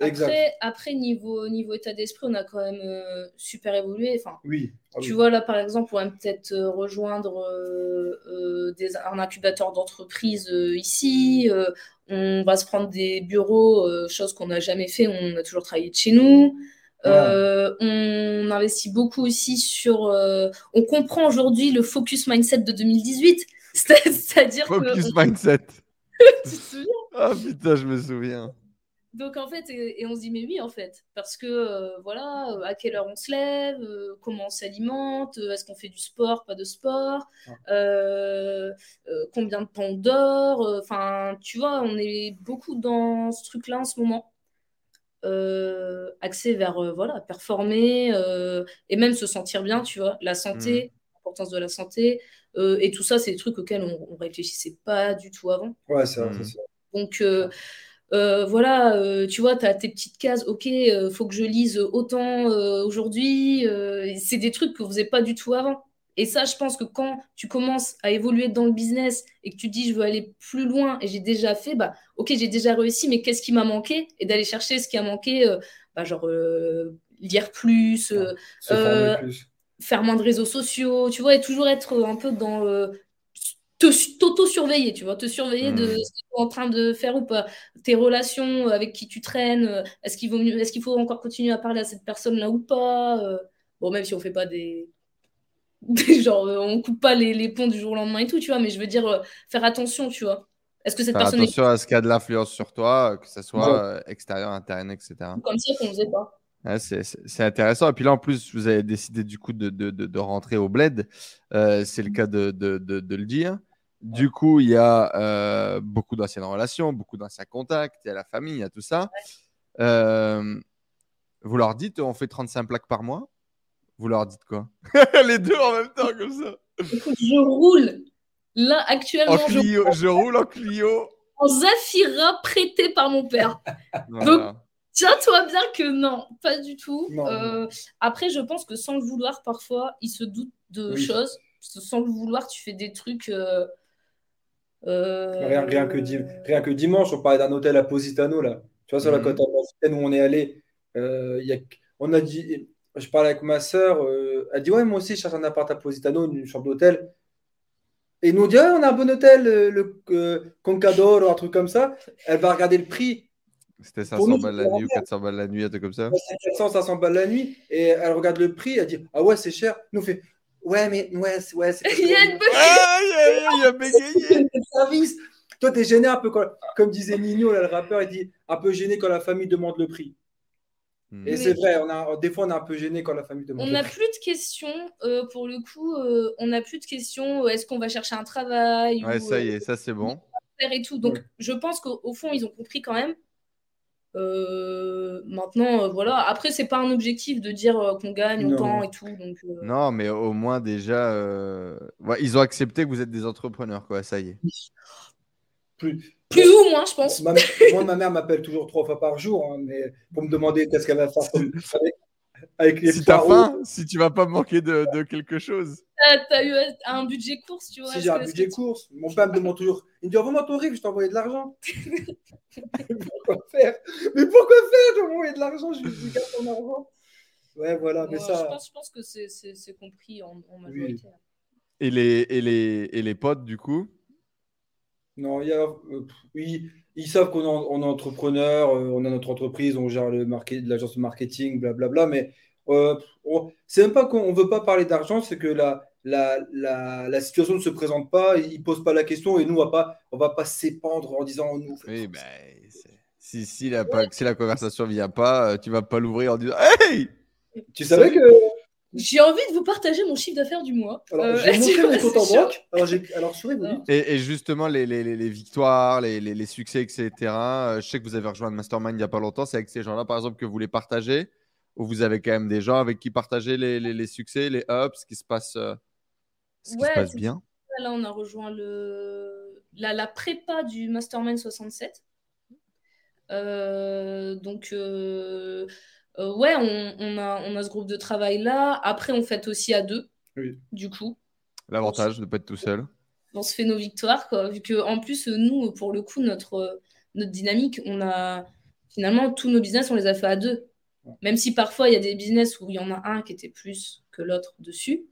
Après, après niveau, niveau état d'esprit, on a quand même euh, super évolué. Enfin, oui. Ah tu vois, là, par exemple, on va peut-être euh, rejoindre euh, des, un incubateur d'entreprise ici. on va se prendre des bureaux, chose qu'on n'a jamais fait. On a toujours travaillé de chez nous. Euh, on investit beaucoup aussi sur. Euh, on comprend aujourd'hui le focus mindset de 2018. C'est-à-dire Focus mindset. tu te souviens? Ah putain, je me souviens. Donc en fait, et, on se dit, mais oui, en fait, parce que euh, voilà, à quelle heure on se lève, comment on s'alimente, est-ce qu'on fait du sport, pas de sport, combien de temps on dort, enfin, tu vois, on est beaucoup dans ce truc-là en ce moment. Euh, axé vers euh, voilà, performer euh, et même se sentir bien, tu vois. La santé, mmh. l'importance de la santé, et tout ça, c'est des trucs auxquels on, on réfléchissait pas du tout avant. Ouais, c'est mmh. Donc, voilà, tu vois, tu as tes petites cases, ok, faut que je lise autant aujourd'hui. c'est des trucs que vous n'avez pas du tout avant. Et ça, je pense que quand tu commences à évoluer dans le business et que tu dis je veux aller plus loin et j'ai déjà fait, bah ok, j'ai déjà réussi, mais qu'est-ce qui m'a manqué? Et d'aller chercher ce qui a manqué, euh, bah, genre euh, lire plus, euh, plus, faire moins de réseaux sociaux, tu vois, et toujours être un peu dans t'auto-surveiller, tu vois, te surveiller de hmm. ce que tu es en train de faire ou pas, tes relations avec qui tu traînes, est-ce qu'il vaut mieux, est-ce qu'il faut encore continuer à parler à cette personne-là ou pas Bon, même si on fait pas des genre, euh, on coupe pas les, ponts du jour au lendemain et tout, tu vois, mais je veux dire, euh, faire attention, tu vois. Est-ce que cette faire personne. Attention à ce qui a de l'influence sur toi, que ce soit euh, extérieur, interne, etc. Comme ça qu'on faisait pas. c'est intéressant. Et puis là, en plus, vous avez décidé du coup de, de, de, rentrer au bled. c'est le cas de, le dire. Du coup, il y a beaucoup d'anciennes relations, beaucoup d'anciens contacts, il y a la famille, il y a tout ça. vous leur dites, on fait 35 plaques par mois vous leur dites quoi? Les deux en même temps, comme ça. je roule. Là, actuellement. je... roule en Clio. En Zafira prêté par mon père. Donc, tiens-toi bien que non, pas du tout. Euh, après, je pense que sans le vouloir, parfois, il se doute de choses. Sans le vouloir, tu fais des trucs. Euh, euh, rien, que rien, que dimanche, on parlait d'un hôtel à Positano, là. Tu vois, sur la mhm. côte où on est allé, y a... on a dit je parlais avec ma soeur, euh, elle dit Ouais, moi aussi, je cherche un appart à Positano, une chambre d'hôtel. Et nous dit On a un bon hôtel, euh, le euh, Concador ou un truc comme ça. Elle va regarder le prix. C'était 500 balles la nuit ou 400 balles la nuit, un truc comme ça 400, 500 balles la nuit. Et elle regarde le prix, elle dit Ah ouais, c'est cher. Nous, on fait Ouais, mais ouais, ouais c'est. il y a une ah, il y a, service. Toi, t'es gêné un peu, comme disait Nino, là, le rappeur, il dit un peu gêné quand la famille demande le prix. Et c'est vrai, on a, des fois on est un peu gêné quand la famille demande. On n'a plus de questions, euh, pour le coup, euh, on n'a plus de questions, euh, est-ce qu'on va chercher un travail Ouais, ça y est, ça c'est bon. Et tout. Donc je pense qu'au fond, ils ont compris quand même. Euh, maintenant, euh, voilà. Après, c'est pas un objectif de dire euh, qu'on gagne Non. autant et tout. Donc, euh, Non, mais au moins déjà, euh, ouais, ils ont accepté que vous êtes des entrepreneurs, quoi. Ça y est. Plus, plus ou moins, je pense. Ma- moi, ma mère m'appelle toujours trois fois par jour, hein, mais pour me demander qu'est-ce qu'elle va faire comme- avec, avec les Si t'as faim, si tu vas pas manquer de, de quelque chose. T'as t'as eu un budget course, tu vois. Si j'ai un budget tu- course, mon père me demande toujours il me dit envoie-moi ton RIB, je t'ai envoyé de l'argent. pourquoi faire? Mais pourquoi faire Je vais envoyer de l'argent, je lui dis garde ton argent. Ouais, voilà, mais Ouais, ça. je, pense, je pense que c'est- compris en, en majorité. Et les, et les, et les potes, du coup? Non, il y a. euh, ils savent qu'on est, en- on est entrepreneur, euh, on a notre entreprise, on gère le market, l'agence de marketing, blablabla, mais euh, on- c'est même pas qu'on ne veut pas parler d'argent, c'est que la, la, la, la situation ne se présente pas, ils ne posent pas la question et nous, on va pas, on va pas s'épandre en disant on nous Oui, ben, c'est- si, si, la, si la conversation vient pas, tu vas pas l'ouvrir en disant Hey Tu savais que. J'ai envie de vous partager mon chiffre d'affaires du mois. Alors, Euh, j'ai montré mon compte en banque. Alors, alors souris, vous et, et justement, les, les, les- les victoires, les, les- les succès, etc. euh, je sais que vous avez rejoint le Mastermind il n'y a pas longtemps. C'est avec ces gens-là, par exemple, que vous les partagez Ou vous avez quand même des gens avec qui partager les, les- les succès, les ups, ce qui se passe, euh, ce qui Ouais, se passe bien Là, on a rejoint le... la, la prépa du Mastermind 67. Euh, donc, euh, ouais, on, on a, on a ce groupe de travail là. Après, on fait aussi à deux, Oui. du coup. L'avantage de ne pas être tout seul. On se fait nos victoires, quoi. Vu que, en plus, nous, pour le coup, notre, notre dynamique, on a finalement tous nos business, on les a fait à deux. Même si parfois, il y a des business où il y en a un qui était plus que l'autre dessus.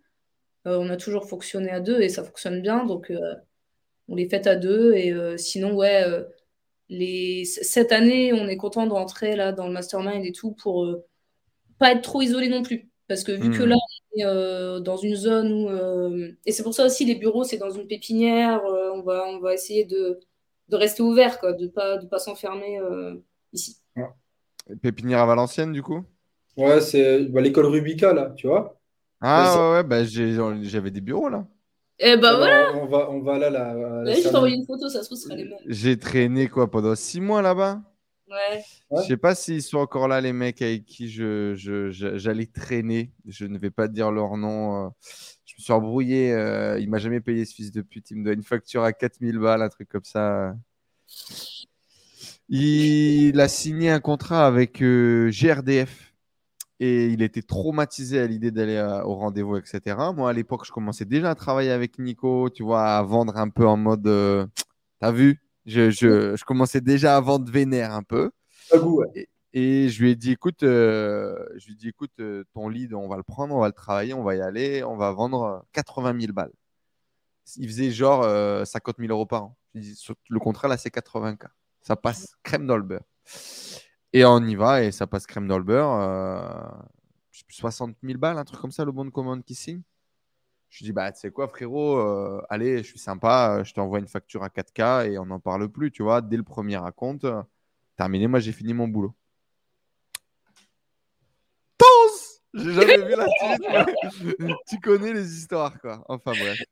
Euh, on a toujours fonctionné à deux et ça fonctionne bien. Donc, euh, on les fait à deux. Et euh, sinon, ouais, euh, les... cette année, on est content de rentrer là dans le mastermind et tout pour euh, pas être trop isolé non plus. Parce que vu que Hmm. là, on est euh, dans une zone où. euh, Et c'est pour ça aussi, les bureaux, c'est dans une pépinière. euh, on va, on va essayer de, de rester ouvert, quoi, de pas, de pas s'enfermer euh, ici. Pépinière à Valenciennes, du coup? Ouais, c'est bah, l'école Rubica, là, tu vois? Ah ouais, ouais, bah, j'ai- j'avais des bureaux là. Et bah Alors, voilà, on va, on va là, là. je t'envoie une photo, ça se trouve, ce sera les mêmes. J'ai traîné quoi pendant six mois là-bas? Ouais. Je sais pas s'ils sont encore là, les mecs avec qui je, je- je- j'allais traîner. Je ne vais pas dire leur nom. euh. Je me suis embrouillé. euh, Il m'a jamais payé ce fils de pute. Il me doit une facture à 4000 balles, un truc comme ça. Il a signé un contrat avec euh, GRDF et il était traumatisé à l'idée d'aller à- au rendez-vous, etc. Moi, à l'époque, je commençais déjà à travailler avec Nico, tu vois, à vendre un peu en mode. euh, T'as vu je, je, je commençais déjà à vendre vénère un peu. Et, et je lui ai dit, écoute, euh, je lui ai dit, écoute, euh, ton lead, on va le prendre, on va le travailler, on va y aller, on va vendre euh, 80 000 balles. Il faisait genre euh, 50 000 euros par an. Je lui ai dit, le contrat, là, c'est 80 k. Ça passe crème dans le beurre. Et on y va et ça passe crème dans le beurre. euh, je sais plus, 60 000 balles, un truc comme ça, le bon de commande qui signe. Je dis, bah, tu sais quoi, frérot, euh, allez, je suis sympa, euh, je t'envoie une facture à 4K et on n'en parle plus, tu vois, dès le premier raconte. euh, terminé, moi j'ai fini mon boulot. Tons J'ai jamais vu la suite. mais tu connais les histoires, quoi. Enfin bref.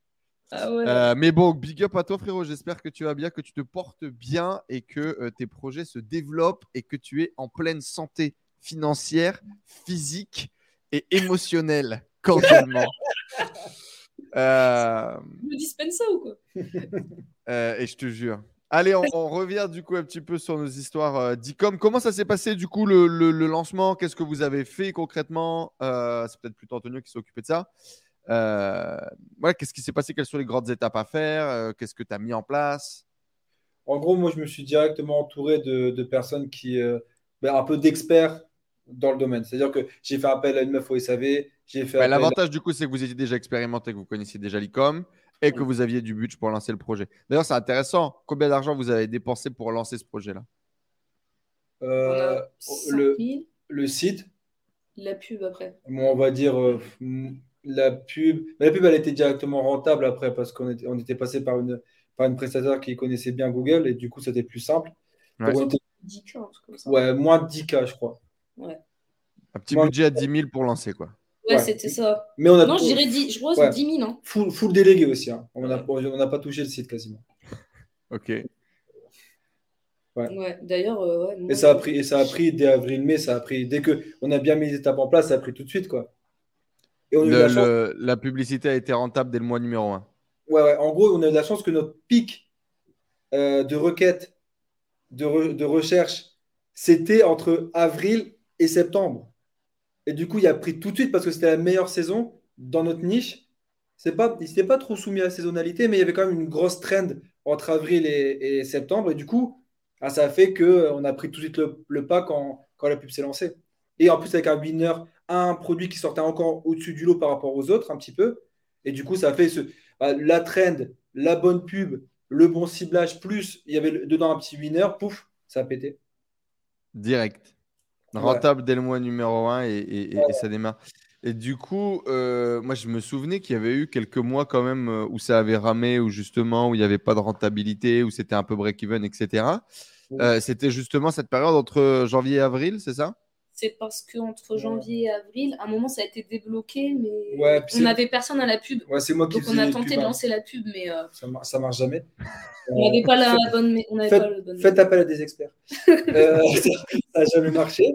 Ah ouais. Euh, mais bon, big up à toi, frérot. J'espère que tu vas bien, que tu te portes bien et que euh, tes projets se développent et que tu es en pleine santé financière, physique et émotionnelle, cordialement. Euh, me dispense ça ou quoi? euh, et je te jure. Allez, on, on revient du coup un petit peu sur nos histoires d'ICOM. Comment ça s'est passé du coup le, le- le lancement? Qu'est-ce que vous avez fait concrètement? C'est peut-être plutôt Antonio qui s'est occupé de ça. Euh, ouais, Qu'est-ce qui s'est passé? Quelles sont les grandes étapes à faire? Euh, Qu'est-ce que tu as mis en place? En gros, moi, je me suis directement entouré de, de personnes qui, euh, ben, un peu d'experts dans le domaine. C'est-à-dire que j'ai fait appel à une meuf au SAV, j'ai fait L'avantage du coup, c'est que vous étiez déjà expérimenté, que vous connaissiez déjà l'ICOM et que vous aviez du budget pour lancer le projet. D'ailleurs, c'est intéressant. Combien d'argent vous avez dépensé pour lancer ce projet-là? À, On euh, a 5 le, 000, le site. la pub après. Bon, on va dire euh, la pub. Mais la pub, elle était directement rentable après parce qu'on était, on était passé par une, par une prestataire qui connaissait bien Google et du coup, c'était plus simple. Ouais. Donc, on était- 10 cas, un truc comme ça. ouais, moins de 10K, je crois. Un petit Moi- budget à 10 000 pour lancer quoi. Ouais, Ouais. c'était ça. Mais on a Non, je dirais 10, je crois que Ouais. c'est 10 000. Hein. full, full délégué aussi. hein. On n'a on n'a pas touché le site quasiment. Ok. Ouais, d'ailleurs, euh, Et ça a pris, et ça a pris dès avril-mai, ça a pris, dès que on a bien mis les étapes en place, ça a pris tout de suite, quoi. Et on a eu Le- la chance- le- la publicité a été rentable dès le mois numéro 1. Ouais, ouais. En gros, on a eu de la chance que notre pic euh, de requêtes, de, re- de recherche, c'était entre avril et septembre. Et du coup, il a pris tout de suite parce que c'était la meilleure saison dans notre niche. C'est pas, il s'était pas trop soumis à la saisonnalité, mais il y avait quand même une grosse trend entre avril et, et septembre. Et du coup, ah, ça a fait qu'on a pris tout de suite le, le pas quand, quand la pub s'est lancée. Et en plus, avec un winner, un produit qui sortait encore au-dessus du lot par rapport aux autres, un petit peu. Et du coup, ça a fait ce, bah, la trend, la bonne pub, le bon ciblage, plus il y avait dedans un petit winner, pouf, ça a pété. Direct. Ouais. Rentable dès le mois numéro 1 et, et- et- et ça démarre. Et du coup, euh, moi, je me souvenais qu'il y avait eu quelques mois quand même euh, où ça avait ramé, où justement, où il n'y avait pas de rentabilité, où c'était un peu break-even, etc. Euh, c'était justement cette période entre janvier et avril, c'est ça? C'est parce qu'entre janvier et avril, à un moment, ça a été débloqué, mais Ouais, on n'avait personne à la pub. Ouais, c'est moi qui Donc, on a tenté pubs, de hein. lancer la pub, mais euh, Ça, mar- ça marche jamais. on n'avait pas la bonne. On Faites, pas le bon. faites appel à des experts. Euh, ça n'a jamais marché.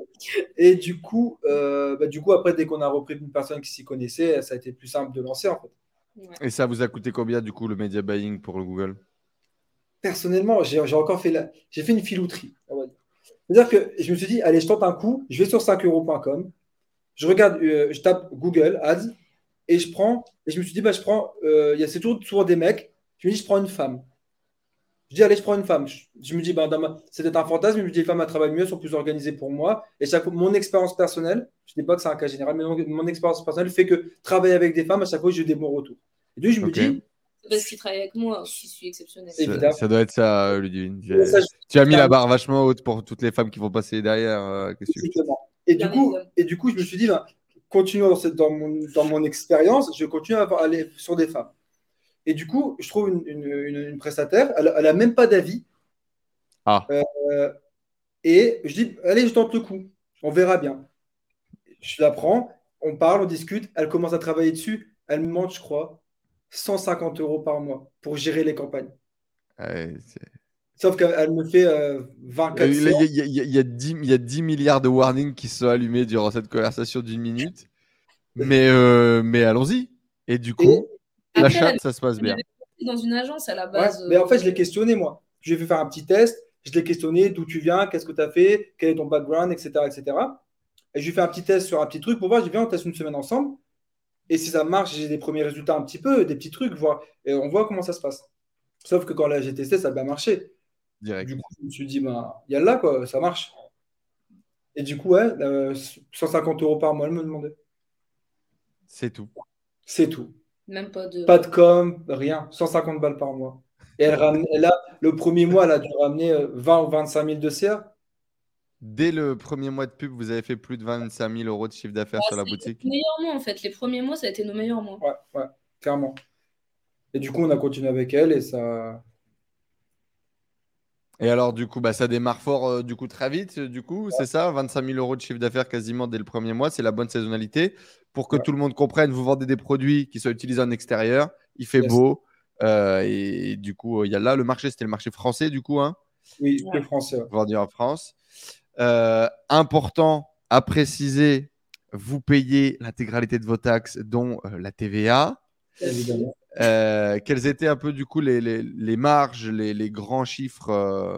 Et du coup, euh, bah, du coup, après, dès qu'on a repris une personne qui s'y connaissait, ça a été plus simple de lancer en fait. Ouais. Et ça vous a coûté combien, du coup, le media buying pour le Google? Personnellement, j'ai j'ai encore fait la... j'ai fait une filouterie. on va dire. C'est-à-dire que je me suis dit, allez, je tente un coup, je vais sur 5euros.com, je regarde, euh, je tape Google Ads et je prends, et je me suis dit, bah, je prends, euh, il y a c'est toujours, souvent des mecs, je me dis, je prends une femme. Je dis, allez, je prends une femme. Je, je me dis, bah, ma- c'est peut-être un fantasme, mais je me dis, les femmes, elles travaillent mieux, sont plus organisées pour moi. Et chaque fois, mon expérience personnelle, je ne dis pas que c'est un cas général, mais mon, mon expérience personnelle fait que travailler avec des femmes, à chaque fois, j'ai des bons retours. Et donc, je me dis, parce qu'il travaille avec moi, qui suis exceptionnel. Ça, doit être ça, euh, Ludivine. Tu- ça, je- Tu as mis la barre vachement haute pour toutes les femmes qui vont passer derrière. euh. Et du, coup, et du coup, je me suis dit, ben, continuons dans, cette- dans mon, dans mon expérience, je continue à aller sur des femmes. Et du coup, je trouve une, une- une- une prestataire, elle n'a même pas d'avis. Ah. Euh, et je dis, allez, je tente le coup, on verra bien. Je la prends, on parle, on discute, elle commence à travailler dessus, elle me demande, je crois, 150 euros par mois pour gérer les campagnes. Ouais, c'est- Sauf qu'elle elle me fait euh, 20 Euh, là, 400. Il y, a- il y a- il y a- il y a 10 il y a 10 milliards de warnings qui se sont allumés durant cette conversation d'une minute. Mais, euh, mais allons-y. Et du coup, elle- ça se passe bien. dans une agence à la Ouais, base. mais en fait, je euh, l'ai questionné, moi. Je lui ai fait faire un petit test. Je l'ai questionné, d'où tu viens, qu'est-ce que tu as fait, quel est ton background, etc., etc. Et je lui ai fait un petit test sur un petit truc pour voir. Je lui ai dit, viens, on teste une semaine ensemble. Et si ça marche, j'ai des premiers résultats un petit peu, des petits trucs, voir. Et on voit comment ça se passe. Sauf que quand là, j'ai testé, ça a bien marché. Direct. Du coup, je me suis dit, il y a là, quoi, ça marche. Et du coup, ouais, euh, 150 euros par mois, elle me demandait. C'est tout. C'est tout. Même pas de. Pas de com, rien. 150 balles par mois. Et elle là, le premier mois, elle a dû ramener euh, 20 ou 25 000 de CA. Dès le premier mois de pub, vous avez fait plus de 25 000 euros de chiffre d'affaires Ah, sur la boutique? Les meilleurs mois, en fait. Les premiers mois, ça a été nos meilleurs mois. Ouais, ouais, clairement. Et du coup, on a continué avec elle et ça. Et alors, du coup, bah, ça démarre fort, euh, du coup, très vite. euh, Du coup, c'est ça? 25 000 euros de chiffre d'affaires quasiment dès le premier mois. C'est la bonne saisonnalité. Pour que Ouais. tout le monde comprenne, vous vendez des produits qui sont utilisés en extérieur. Il fait Yes. beau. euh, et, du coup, il y a là le marché, c'était le marché français, du coup, hein, Oui, que français. vendu en France. Euh, important à préciser, vous payez l'intégralité de vos taxes, dont euh, la TVA. Évidemment. Euh, quelles étaient un peu du coup les, les- les marges, les, les grands chiffres, euh,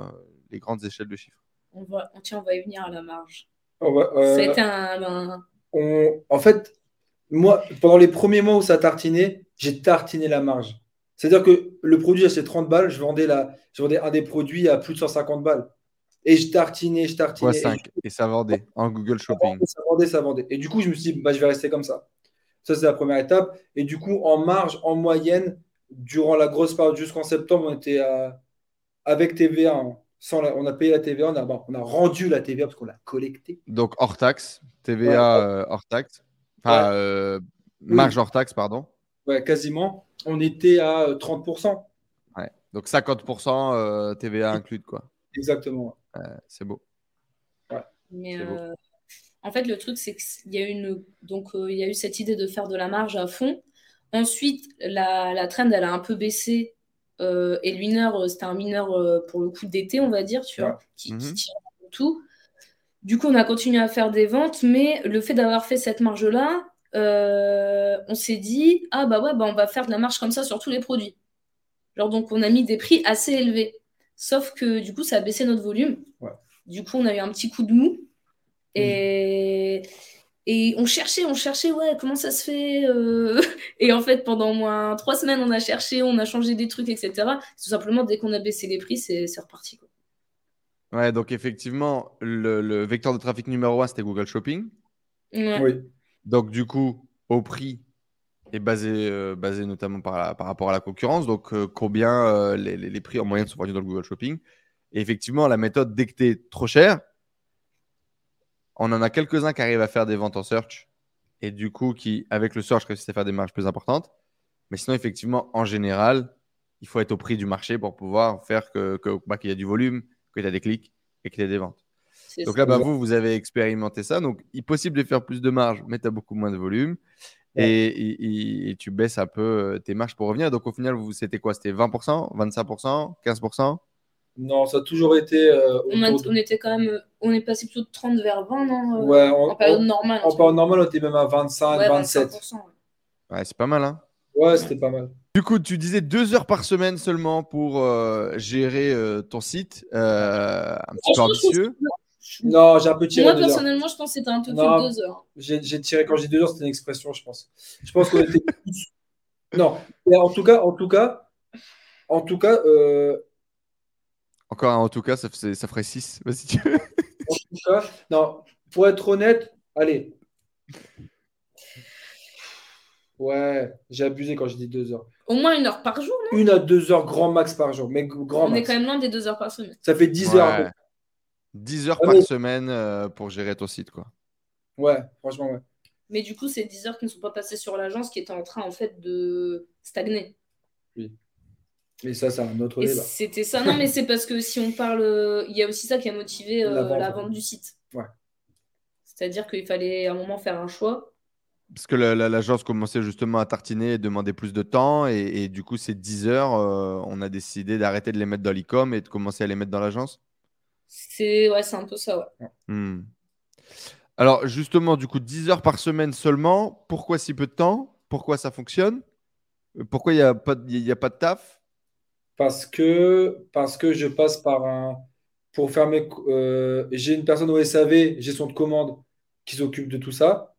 les grandes échelles de chiffres? On va... on, tiens, on va y venir à la marge. Euh, un. un- on- En fait, moi, pendant les premiers mois où ça tartinait, j'ai tartiné la marge. C'est-à-dire que le produit, j'achetais 30 balles, je vendais, la... je vendais un des produits à plus de 150 balles. Et je tartinais, je tartinais. Fois et 5 et ça vendait en Google Shopping. Ça vendait, ça vendait. Et du coup, je me suis dit, bah, je vais rester comme ça. Ça, c'est la première étape. Et du coup, en marge, en moyenne, durant la grosse période jusqu'en septembre, on était à- avec TVA. hein. Sans la- on a payé la TVA, on a, bon, on a rendu la TVA parce qu'on l'a collectée. Donc hors taxe, TVA Ouais. euh, hors taxe, enfin euh, marge hors taxe, pardon. Ouais, quasiment. On était à euh, 30%. Ouais. Donc 50% euh, TVA inclus, quoi. Exactement. Euh, c'est beau. Mais beau. euh, en fait, le truc, c'est qu'il y a une donc euh, il y a eu cette idée de faire de la marge à fond. Ensuite, la, la trend, elle a un peu baissé Euh, et le mineur, euh, c'était un mineur euh, pour le coup d'été, on va dire, tu vois, qui, Mhm. qui tire tout. Du coup, on a continué à faire des ventes, mais le fait d'avoir fait cette marge-là, euh, on s'est dit, ah bah ouais, bah on va faire de la marge comme ça sur tous les produits. Genre, donc, on a mis des prix assez élevés. Sauf que du coup, ça a baissé notre volume. Ouais. Du coup, on a eu un petit coup de mou. Et, et on cherchait, on cherchait, ouais, comment ça se fait euh, Et en fait, pendant au moins trois semaines, on a cherché, on a changé des trucs, etc. Tout simplement, dès qu'on a baissé les prix, c'est c'est reparti. Quoi. Ouais, donc effectivement, le, le vecteur de trafic numéro un, c'était Google Shopping. Ouais. Oui. Donc, du coup, au prix est basé, euh, basé notamment par, la- par rapport à la concurrence. Donc, euh, combien euh, les, les- les prix en moyenne sont vendus dans le Google Shopping? Et effectivement, la méthode, dès que tu es trop cher, on en a quelques-uns qui arrivent à faire des ventes en search. Et du coup, qui, avec le search, réussissent à faire des marges plus importantes. Mais sinon, effectivement, en général, il faut être au prix du marché pour pouvoir faire que, que, bah, qu'il y a du volume, qu'il y a des clics et qu'il y a des ventes. Donc là, bah, vous, vous avez expérimenté ça. Donc, il est possible de faire plus de marge, mais tu as beaucoup moins de volume. Ouais. Et, et- et- et tu baisses un peu euh, tes marges pour revenir. Donc, au final, vous, c'était quoi? C'était 20%, 25%, 15% Non, ça a toujours été euh, on, a- autour de- on était quand même, on est passé plutôt de 30 vers 20, non euh, Ouais, en, En période normale. en période normale, on était même à 25, Ouais, 27. 25%, ouais. Ouais, c'est pas mal. Hein Ouais, c'était pas mal. du coup, tu disais deux heures par semaine seulement pour euh, gérer euh, ton site. Euh, un petit peu ambitieux. Non, j'ai un peu tiré Moi, deux heures. personnellement, je pense que c'était un peu plus de deux heures. J'ai tiré quand j'ai deux heures, c'était une expression, je pense. Je pense qu'on était. Non, mais en tout cas, en tout cas, en tout cas, euh, Encore un, en tout cas, ça, fait- ça ferait 6. Vas-y, tu veux. en tout cas, non, pour être honnête, allez. Ouais, j'ai abusé quand j'ai dit deux heures. Au moins une heure par jour, non? Une à deux heures grand max par jour, mais grand On est quand même loin des deux heures par semaine. Ça fait 10 heures. Ouais. 10 heures Ah, par mais- semaine euh, pour gérer ton site. quoi. Ouais, franchement, ouais. Mais du coup, c'est 10 heures qui ne sont pas passées sur l'agence qui était en train, en fait, de stagner. Mais ça, c'est un autre débat. c'était ça. Non, mais c'est parce que si on parle. euh, Il y a aussi ça qui a motivé euh, La vente, la ouais. vente du site. Ouais. C'est-à-dire qu'il fallait à un moment faire un choix. Parce que la- la- l'agence commençait justement à tartiner et demander plus de temps. Et, et du coup, ces 10 heures, euh, on a décidé d'arrêter de les mettre dans l'e-com et de commencer à les mettre dans l'agence. C'est ouais, c'est un peu ça, ouais. Hmm. Alors, justement, du coup, 10 heures par semaine seulement. Pourquoi si peu de temps? Pourquoi ça fonctionne? Euh, Pourquoi il n'y a, pas de- il y a pas de taf? Parce que, parce que je passe par un. Pour faire mes. euh, j'ai une personne au SAV, gestion de commande, qui s'occupe de tout ça.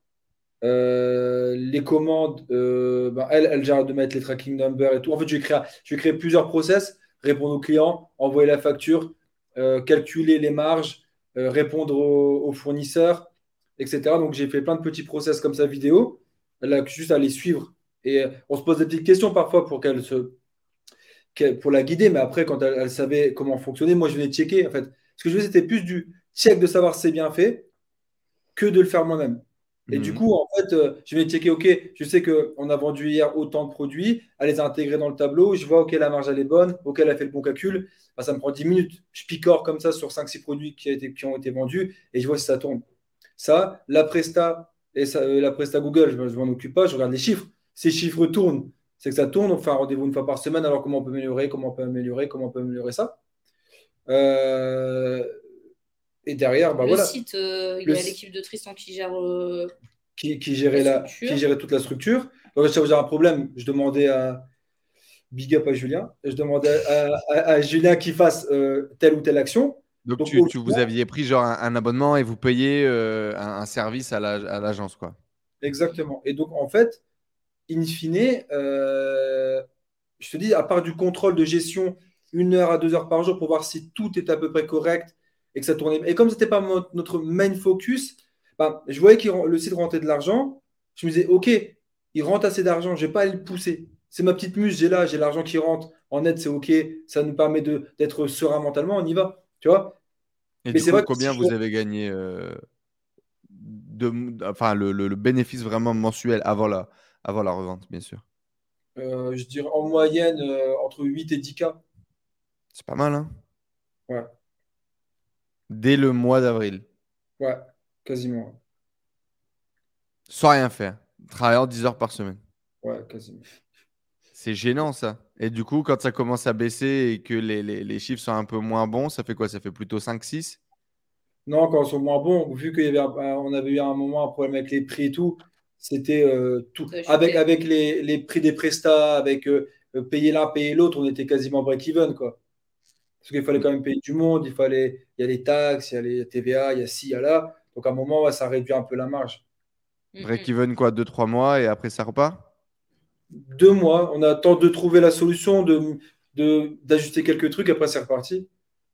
Euh, les commandes, euh, ben, elle, elle gère de mettre les tracking numbers et tout. En fait, je vais créer, je vais créer plusieurs process, répondre aux clients, envoyer la facture, euh, calculer les marges, euh, répondre aux, fournisseurs, etc. Donc, j'ai fait plein de petits process comme ça vidéo. A juste à les suivre. Et euh, on se pose des petites questions parfois pour qu'elle se pour la guider, mais après, quand elle, elle savait comment fonctionner, moi, je venais checker. En fait, ce que je faisais, c'était plus du check de savoir si c'est bien fait que de le faire moi-même. Et Mhm. du coup, en fait, euh, je vais checker, OK, je sais qu'on a vendu hier autant de produits, à les intégrer dans le tableau, je vois, OK, la marge, elle est bonne, OK, elle a fait le bon calcul, Bah, ça me prend 10 minutes. Je picore comme ça sur 5-6 produits qui, a été- qui ont été vendus et je vois si ça tourne. Ça, la Presta, et ça, euh, la Presta Google, je ne m'en occupe pas, je regarde les chiffres. Ces chiffres tournent, c'est que ça tourne, on fait un rendez-vous une fois par semaine, alors comment on peut améliorer, comment on peut améliorer, comment on peut améliorer ça? Euh, et derrière, bah le voilà site, euh, il Le y a l'équipe de Tristan qui gère. euh, qui, qui gérait La qui gérait toute la structure. Donc, si j'avais un problème, je demandais à Big Up à Julien, je demandais à, à- à Julien qu'il fasse euh, telle ou telle action. Donc, Donc, tu, tu- vous aviez pris genre un, un abonnement et vous payez euh, un, un service à la- à l'agence, quoi. Exactement. Et donc, en fait, in fine, euh, je te dis, à part du contrôle de gestion, une heure à deux heures par jour pour voir si tout est à peu près correct et que ça tournait. Et comme ce n'était pas notre main focus, ben, je voyais que le site rentrait de l'argent. Je me disais, OK, il rentre assez d'argent, je ne vais pas aller le pousser. C'est ma petite muse, j'ai là, j'ai l'argent qui rentre. En net, c'est OK, ça nous permet de- d'être serein mentalement, on y va. Tu vois? Et Mais du coup, vrai combien vous je- avez gagné euh, de, enfin, le, le- le bénéfice vraiment mensuel avant la, avant la revente, bien sûr? Euh, je dirais en moyenne euh, entre 8 et 10 K. C'est pas mal, hein? Ouais, Dès le mois d'avril, ouais, quasiment. sans rien faire, travaillant 10 heures par semaine. Ouais, quasiment. C'est gênant ça. Et du coup, quand ça commence à baisser et que les, les- les chiffres sont un peu moins bons, ça fait quoi? Ça fait plutôt 5-6? Non, quand ils sont moins bons, vu y avait, eu à un moment un problème avec les prix et tout, c'était euh, tout. Avec, avec les, les prix des prestats, avec euh, euh, payer l'un, payer l'autre, on était quasiment break-even, quoi. Parce qu'il fallait quand même payer du monde, il fallait, il y a les taxes, il y a les TVA, il y a ci, il y a là. Donc à un moment, ouais, ça réduit un peu la marge. Mm, mm. Break-even quoi? 2-3 mois et après ça repart? Deux mois, on attend de trouver la solution, de, de, d'ajuster quelques trucs, après c'est reparti.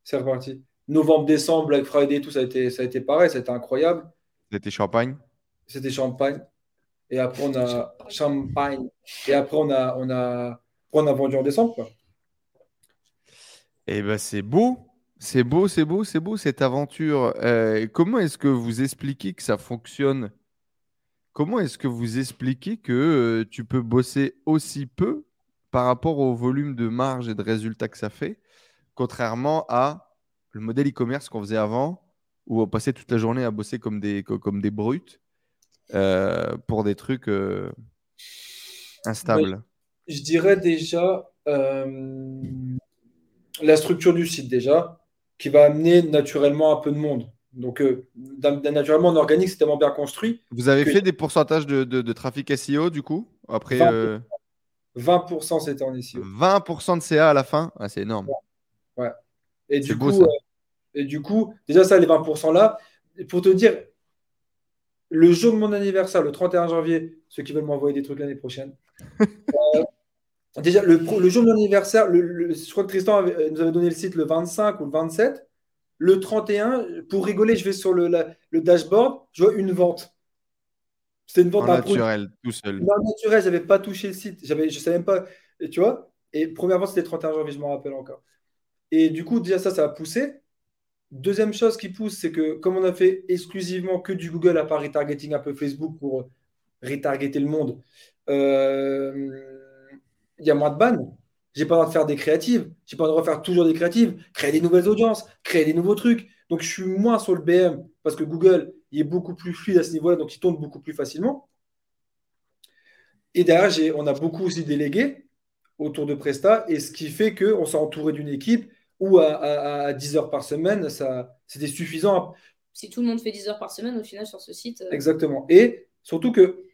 C'est reparti. Novembre, décembre, Black Friday, tout, ça a été, ça a été pareil, ça a été incroyable. C'était champagne? C'était champagne. Et après, on a champagne. Et après, on a, on a, après, on a vendu en décembre, quoi. Eh ben c'est beau, c'est beau, c'est beau, c'est beau cette aventure. Euh, comment est-ce que vous expliquez que ça fonctionne? Comment est-ce que vous expliquez que euh, tu peux bosser aussi peu par rapport au volume de marge et de résultats que ça fait, contrairement à le modèle e-commerce qu'on faisait avant, où on passait toute la journée à bosser comme des, co- comme des brutes euh, pour des trucs instables? Je dirais déjà la structure du site, déjà, qui va amener naturellement un peu de monde. Donc, euh, naturellement, en organique, c'est tellement bien construit. Vous avez que- fait des pourcentages de, de- de trafic SEO du coup? Après 20%. euh, 20% c'était en SEO. 20% de CA à la fin? Ah, c'est énorme. Et C'est du beau, coup, ça. euh, et du coup, déjà ça, les 20% là, pour te dire, le jour de mon anniversaire, le 31 janvier, ceux qui veulent m'envoyer des trucs l'année prochaine. déjà, le, jour de mon anniversaire, le- le- je crois que Tristan avait- euh, nous avait donné le site le 25 ou le 27. Le 31, pour rigoler, je vais sur le, la- dashboard, je vois une vente. C'était une vente En produit tout seul. non, naturel, j'avais pas touché le site. J'avais, je savais même pas, tu vois. Et premièrement, c'était le 31 janvier, je m'en rappelle encore. Et du coup, déjà ça, ça a poussé. Deuxième chose qui pousse, c'est que comme on a fait exclusivement que du Google, à part retargeting un peu Facebook pour retargeter le monde, euh, il y a moins de bannes. J'ai pas le droit de faire des créatives. J'ai pas le droit de refaire toujours des créatives, créer des nouvelles audiences, créer des nouveaux trucs. Donc je suis moins sur le BM parce que Google, il est beaucoup plus fluide à ce niveau-là, donc il tourne beaucoup plus facilement. Et derrière, on a beaucoup aussi délégué autour de Presta, et ce qui fait qu'on s'est entouré d'une équipe où à, à- à 10 heures par semaine, ça, c'était suffisant. Si tout le monde fait 10 heures par semaine, au final, sur ce site, euh, Exactement. Et surtout que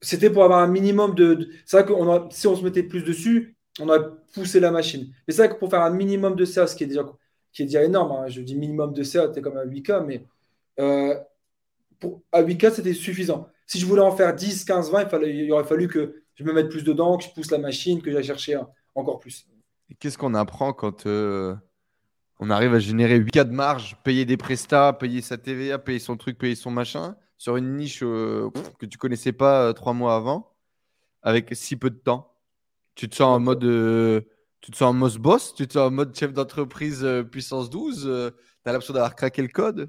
c'était pour avoir un minimum de. c'est vrai que si on se mettait plus dessus, on aurait poussé la machine. Mais c'est vrai que pour faire un minimum de CA, ce qui est déjà, énorme, hein, je dis minimum de CA, t'es comme à 8K, mais euh, à 8K, c'était suffisant. Si je voulais en faire 10, 15, 20, il, aurait fallu que je me mette plus dedans, que je pousse la machine, que j'aille chercher encore plus. Qu'est-ce qu'on apprend quand euh, on arrive à générer 8K de marge, payer des prestats, payer sa TVA, payer son truc, payer son machin, sur une niche euh, que tu connaissais pas euh, trois mois avant, avec si peu de temps Tu te sens en mode, euh, tu te sens en mode boss Tu te sens en mode chef d'entreprise euh, puissance 12 euh, T'as l'impression d'avoir craqué le code